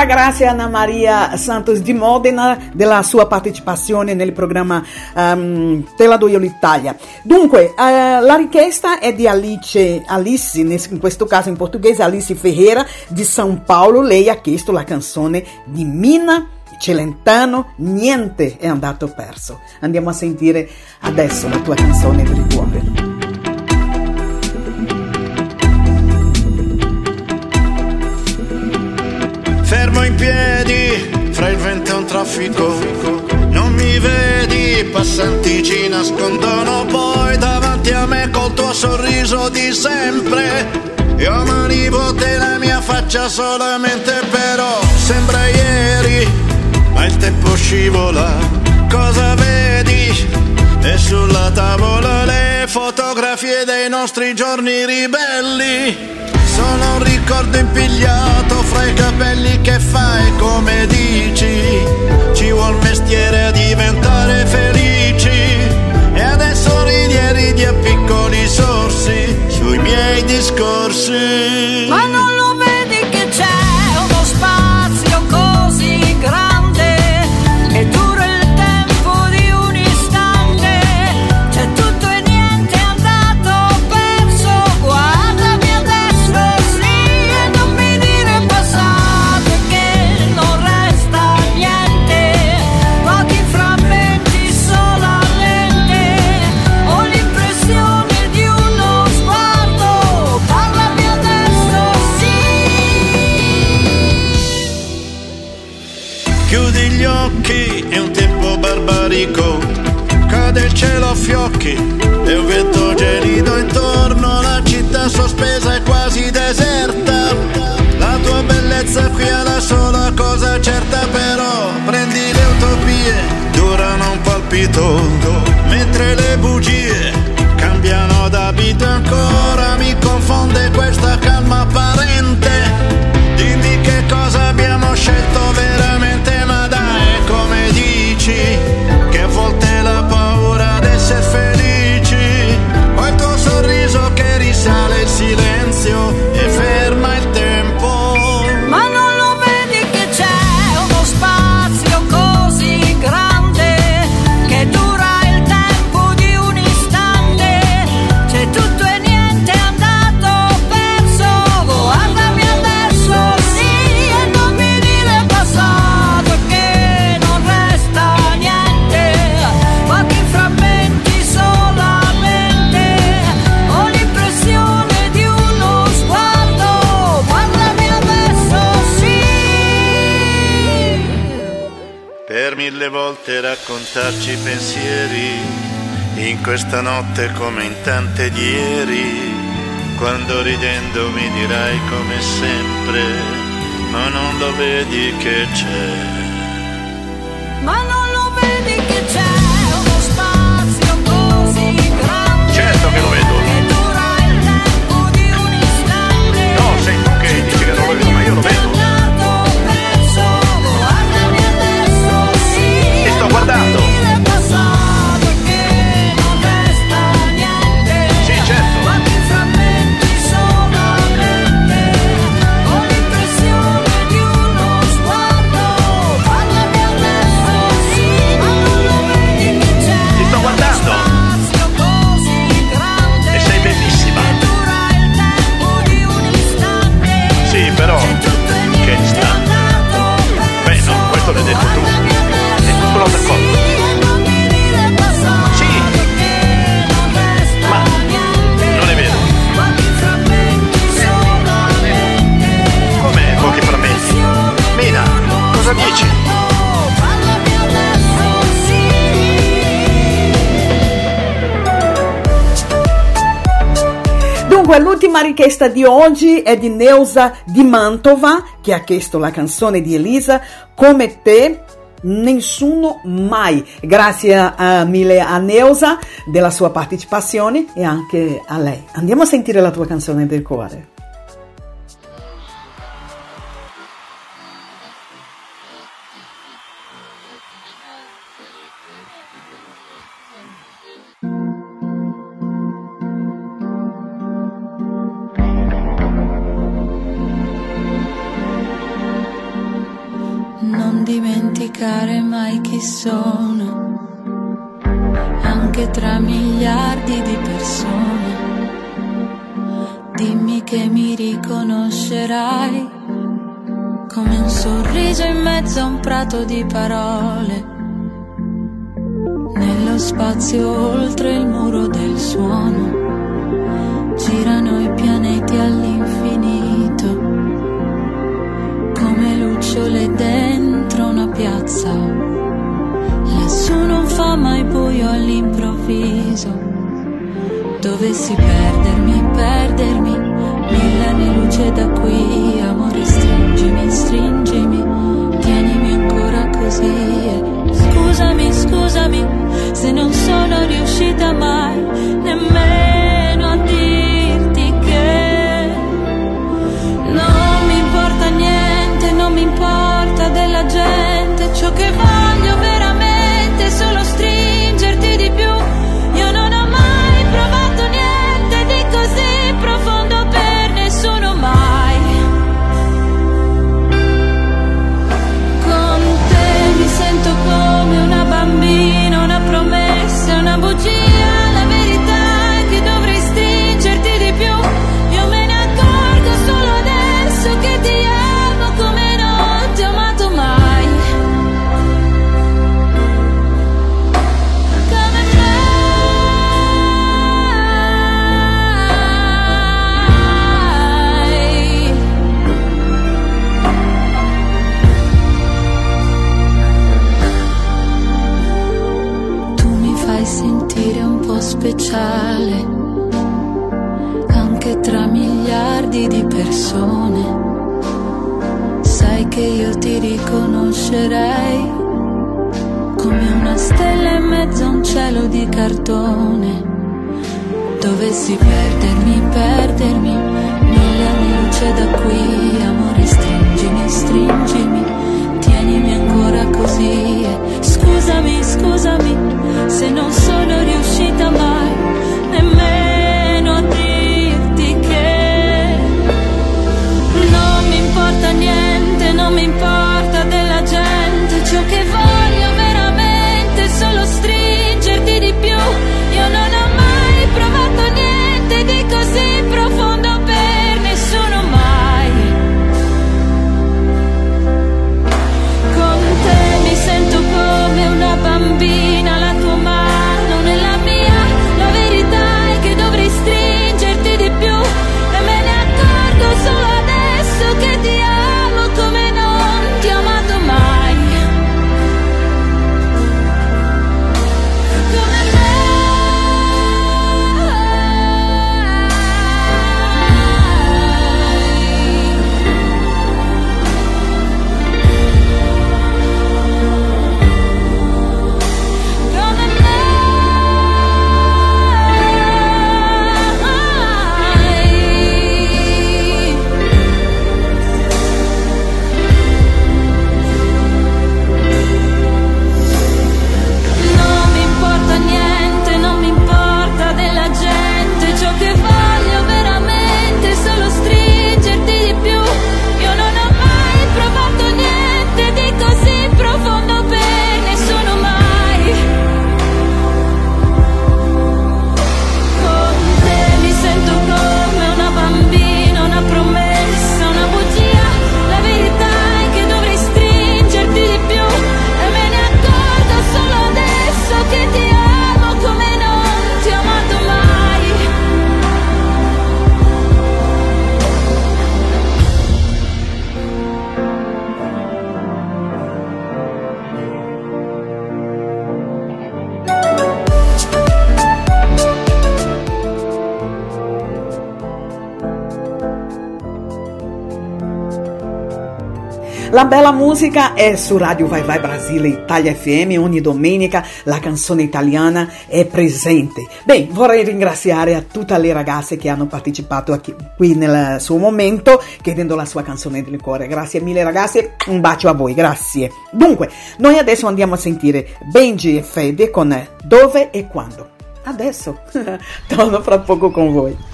Ancora grazie a Anna Maria Santos di Modena della sua partecipazione nel programma ehm, Te do io l'Italia. Dunque, eh, la richiesta è di Alice, Alice, in questo caso in portoghese, Alice Ferreira di São Paulo. Lei ha chiesto la canzone di Mina Celentano, Niente è andato perso. Andiamo a sentire adesso la tua canzone per il cuore. Faccia solamente però sembra ieri, ma il tempo scivola. Cosa vedi? E sulla tavola le fotografie dei nostri giorni ribelli. Sono un ricordo impigliato fra i capelli che fai come dici. Ci vuol mestiere a diventare felici. E adesso ridi e ridi a piccoli sorsi sui miei discorsi. Chiudi gli occhi, è un tempo barbarico. Cade il cielo a fiocchi e un vento gelido intorno. La città sospesa è quasi deserta. La tua bellezza qui è la sola cosa certa, però prendi le utopie, durano un palpito. Raccontarci i pensieri, in questa notte come in tante di ieri, quando ridendo mi dirai come sempre, ma non lo vedi che c'è. L'ultima richiesta di oggi è di Neusa di Mantova, che ha chiesto la canzone di Elisa, Come te, nessuno mai. Grazie a, mille a Neusa della sua partecipazione e anche a lei. Andiamo a sentire la tua canzone del cuore. Sono, anche tra miliardi di persone. Dimmi che mi riconoscerai come un sorriso in mezzo a un prato di parole. Nello spazio oltre il muro del suono girano i pianeti all'infinito come lucciole dentro una piazza. All'improvviso. Dovessi perdermi, perdermi, mille anni luce da qui, amore stringimi, stringimi, tienimi ancora così. Scusami, scusami, se non sono riuscita mai nemmeno a dirti che non mi importa niente, non mi importa della gente, ciò che voglio riconoscerei come una stella in mezzo a un cielo di cartone. Dovessi perdermi, perdermi, mille anni luce da qui, amore stringimi, stringimi, tienimi ancora così. Scusami, scusami, se non sono riuscita mai La bella musica è su Radio Vai Vai Brasile Italia FM, ogni domenica la canzone italiana è presente. Beh, vorrei ringraziare a tutte le ragazze che hanno partecipato qui, qui nel suo momento chiedendo la sua canzone del cuore. Grazie mille ragazze, un bacio a voi, grazie. Dunque, noi adesso andiamo a sentire Benji e Fede con Dove e Quando. Adesso, *laughs* torno fra poco con voi.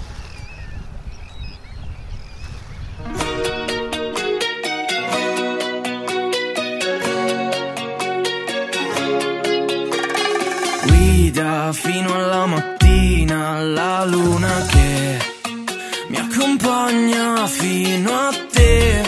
Guida fino alla mattina la luna che mi accompagna fino a te.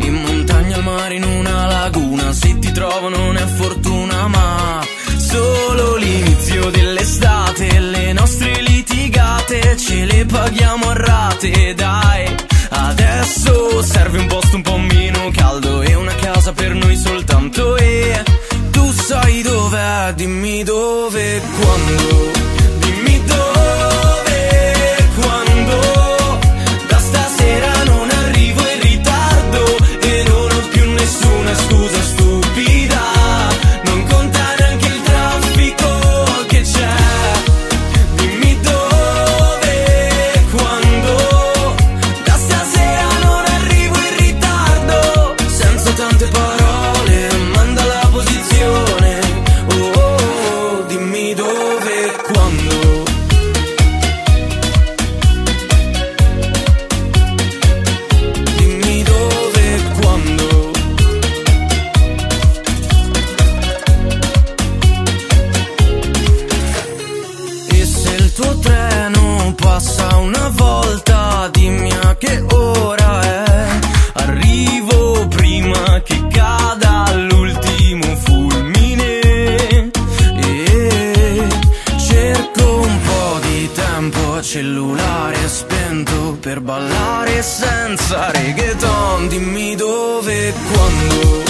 In montagna, al mare, in una laguna, se ti trovo non è fortuna ma solo l'inizio dell'estate, le nostre litigate ce le paghiamo a rate, dai. Adesso serve un posto un po' meno caldo e una casa per noi soltanto e dov'è, dimmi dove e quando. Ballare senza reggaeton. Dimmi dove e quando.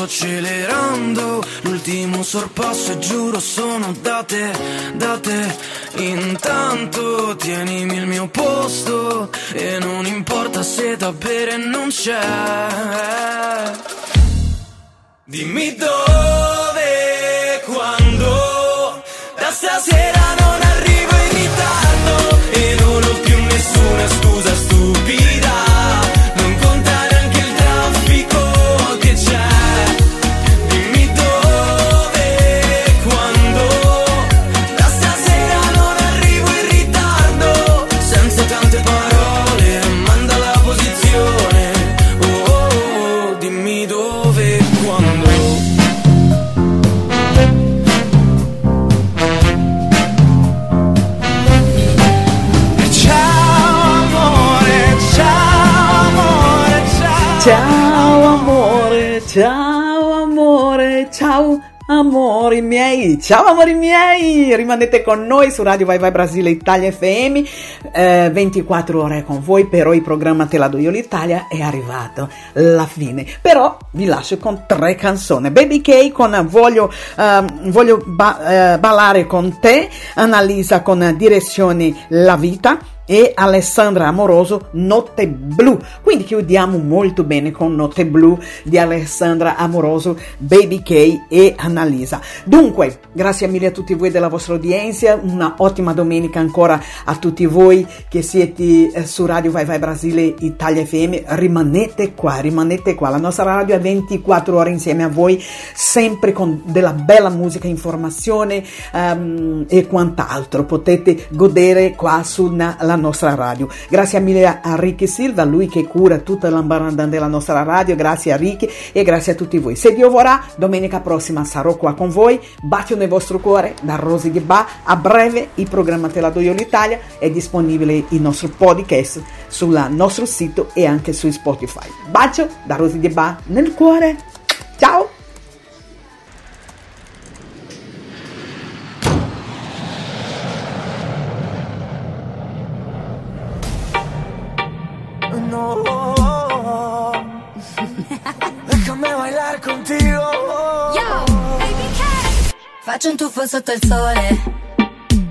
Sto accelerando. L'ultimo sorpasso e giuro sono date, date. Intanto tienimi il mio posto. E non importa se da bere non c'è. Dimmi dove quando. Da stasera ciao. Amore, ciao amore, ciao amori miei, ciao amori miei, rimanete con noi su Radio Vai Vai Brasile Italia FM, eh, 24 ore con voi, però il programma Te la do io l'Italia è arrivato alla fine, però vi lascio con tre canzoni, Baby K con Voglio, ehm, voglio ba- eh, ballare con te, Annalisa con Direzione La Vita, e Alessandra Amoroso Notte Blu. Quindi chiudiamo molto bene con Notte Blu di Alessandra Amoroso, Baby K e Annalisa. Dunque, grazie mille a tutti voi della vostra udienza, una ottima domenica ancora a tutti voi che siete eh, su Radio Vai Vai Brasile Italia FM. Rimanete qua, rimanete qua. La nostra radio è 24 ore insieme a voi, sempre con della bella musica, informazione ehm, e quant'altro. Potete godere qua sulla nostra radio. Grazie mille a Ricky Silva, lui che cura tutta l'ambaranda della nostra radio. Grazie a Ricky e grazie a tutti voi. Se Dio vorrà, domenica prossima sarò qua con voi. Bacio nel vostro cuore da Rosy di Ba. A breve il programma Te la do io l'Italia è disponibile il nostro podcast sul nostro sito e anche su Spotify. Bacio da Rosy di Ba nel cuore. Ciao! Déjame bailar contigo. Faccio un tuffo sotto il sole,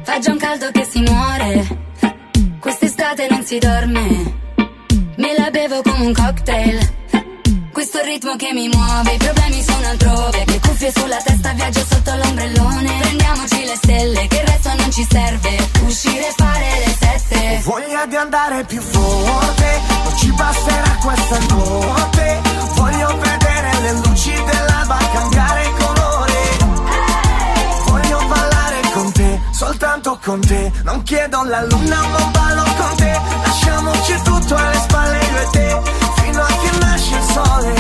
fa già un caldo che si muore. Quest'estate non si dorme, me la bevo come un cocktail. Questo ritmo che mi muove, i problemi sono altrove. Che cuffie sulla testa, viaggio sotto l'ombrellone. Prendiamoci le stelle, che il resto non ci serve. Uscire e fare le sette. Ho voglia di andare più forte, non ci basterà questa notte. Voglio vedere le luci dell'alba cambiare colore. Soltanto con te. Non chiedo la luna, ma ballo con te. Lasciamoci tutto alle spalle io e te, fino a che nasce il sole.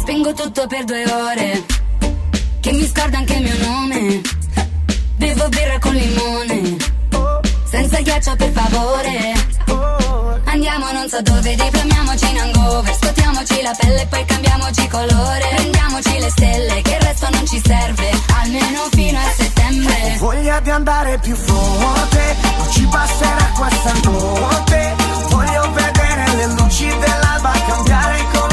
Spengo tutto per due ore, che mi scorda anche il mio nome. Bevo birra con limone, senza ghiaccio per favore. Andiamo non so dove, diplomiamoci in hangover Scotiamoci la pelle e poi cambiamoci colore Prendiamoci le stelle, che il resto non ci serve Almeno fino a settembre voglia di andare più forte, non ci basterà questa notte. Voglio vedere le luci dell'alba cambiare colore.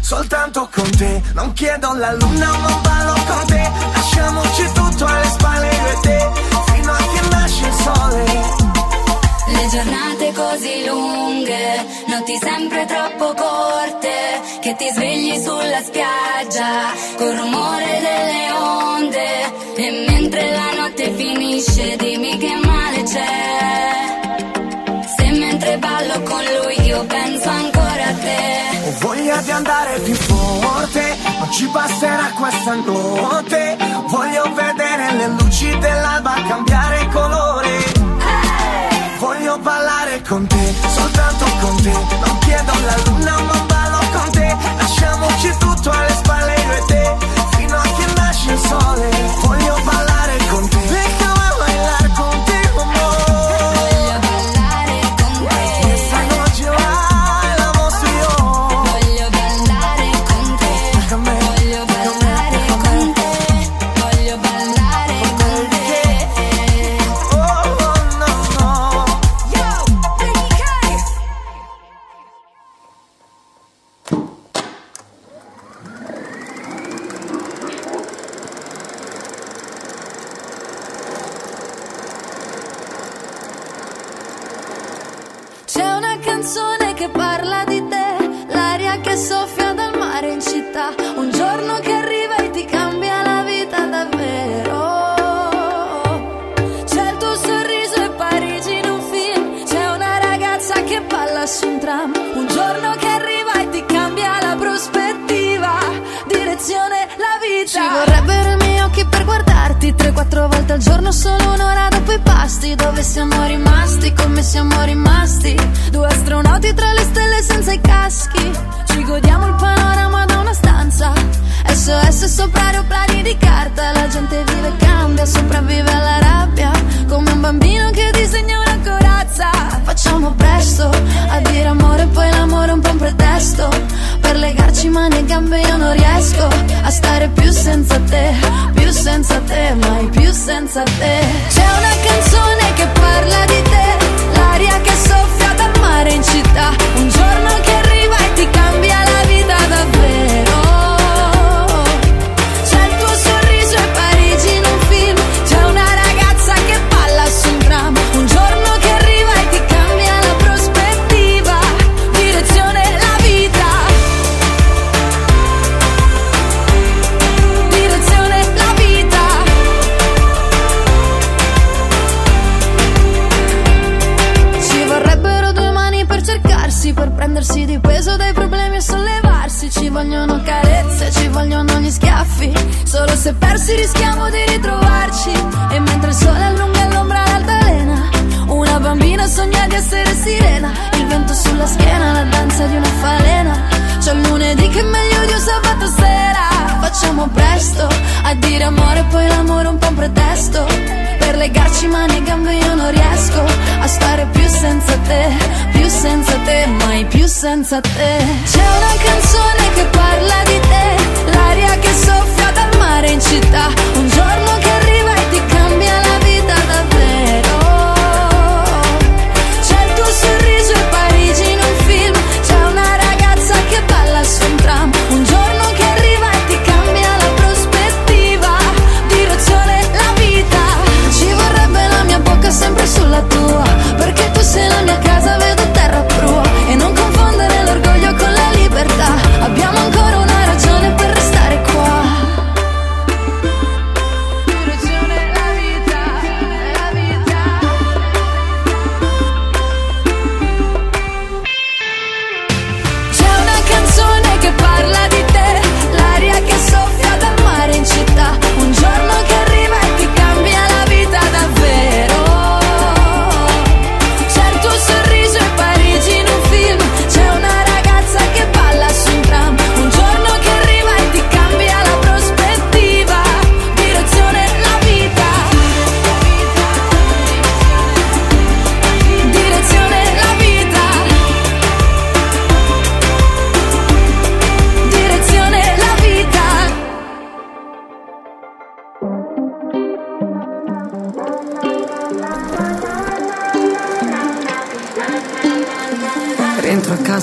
Soltanto con te. Non chiedo la luna, ma ballo con te. Lasciamoci tutto alle spalle io e te, fino a che nasce il sole. Le giornate così lunghe, notti sempre troppo corte, che ti svegli sulla spiaggia, col rumore andare più forte, non ci basterà questa notte. Voglio vedere le luci dell'alba cambiare colore. Voglio ballare con te, soltanto con te. Non chiedo la luna, ma ballo con te. Lasciamoci tutto alle spalle io e te, fino a che nasce il sole.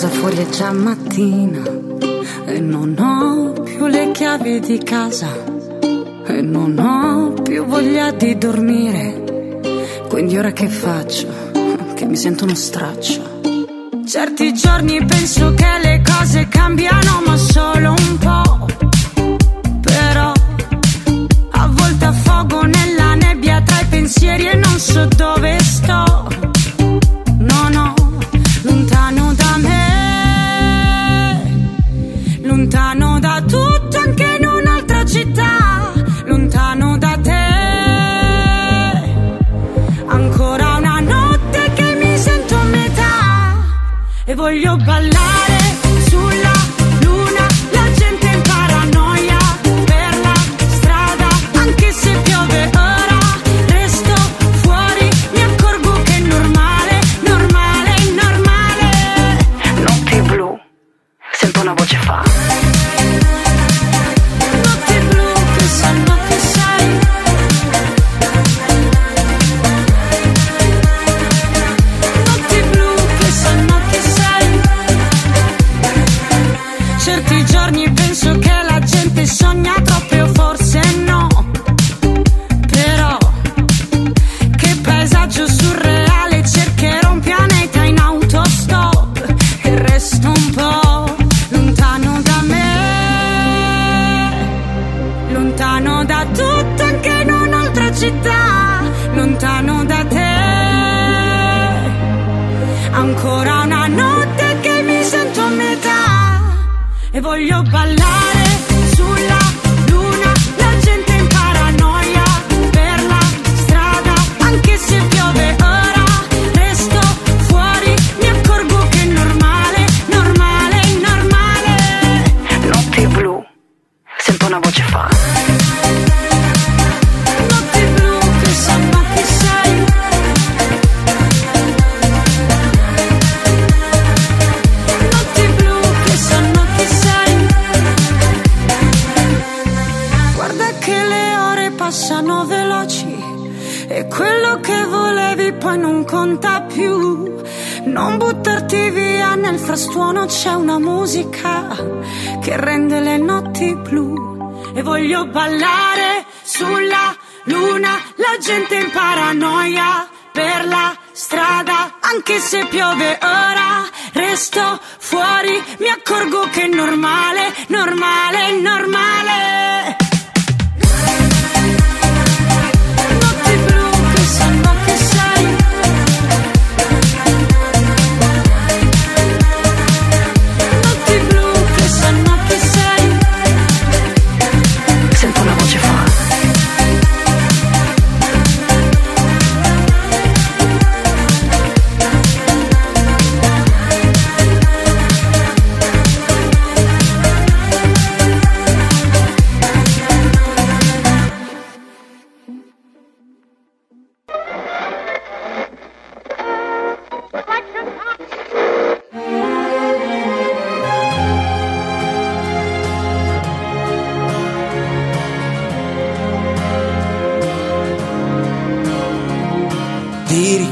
casa fuori è già mattina e non ho più le chiavi di casa e non ho più voglia di dormire. Quindi ora che faccio? Che mi sento uno straccio. Certi giorni penso che le cose cambiano, ma solo un po'. Però a volte affogo nella nebbia tra i pensieri e non so dove sono.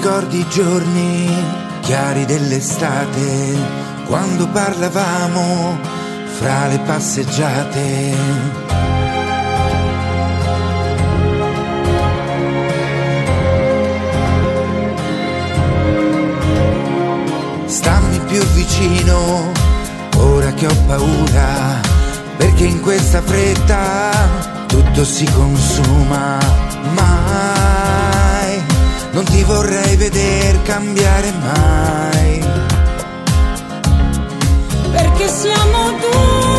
Ricordi i giorni chiari dell'estate, quando parlavamo fra le passeggiate. Stammi più vicino, ora che ho paura, perché in questa fretta tutto si consuma, mai non ti vorrei veder cambiare mai. Perché siamo due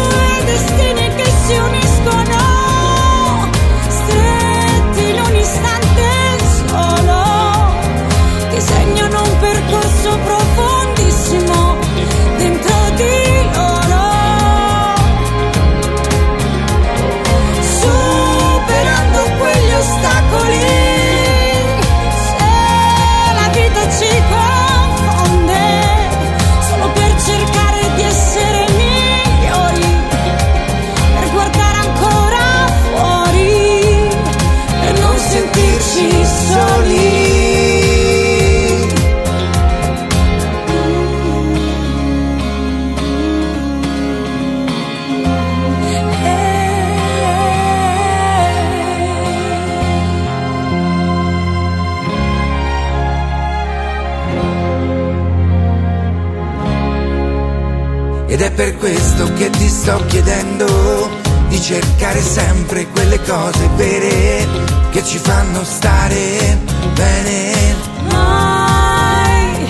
per questo che ti sto chiedendo di cercare sempre quelle cose vere che ci fanno stare bene. Mai,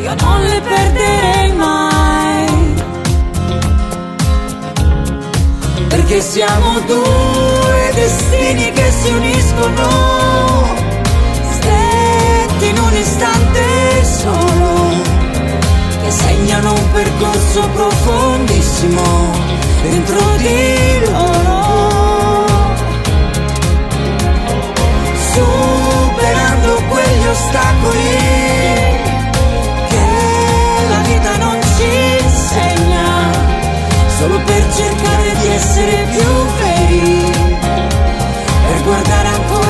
io non le perderei mai. Perché siamo due destini che si uniscono. Stretti in un istante solo, segnano un percorso profondissimo dentro di loro. Superando quegli ostacoli che la vita non ci insegna, solo per cercare di essere più veri, per guardare ancora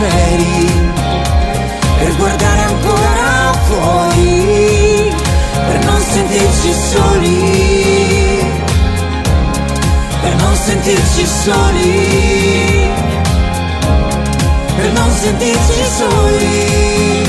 sinceri, per guardare ancora fuori, per non sentirci soli, per non sentirci soli, per non sentirci soli.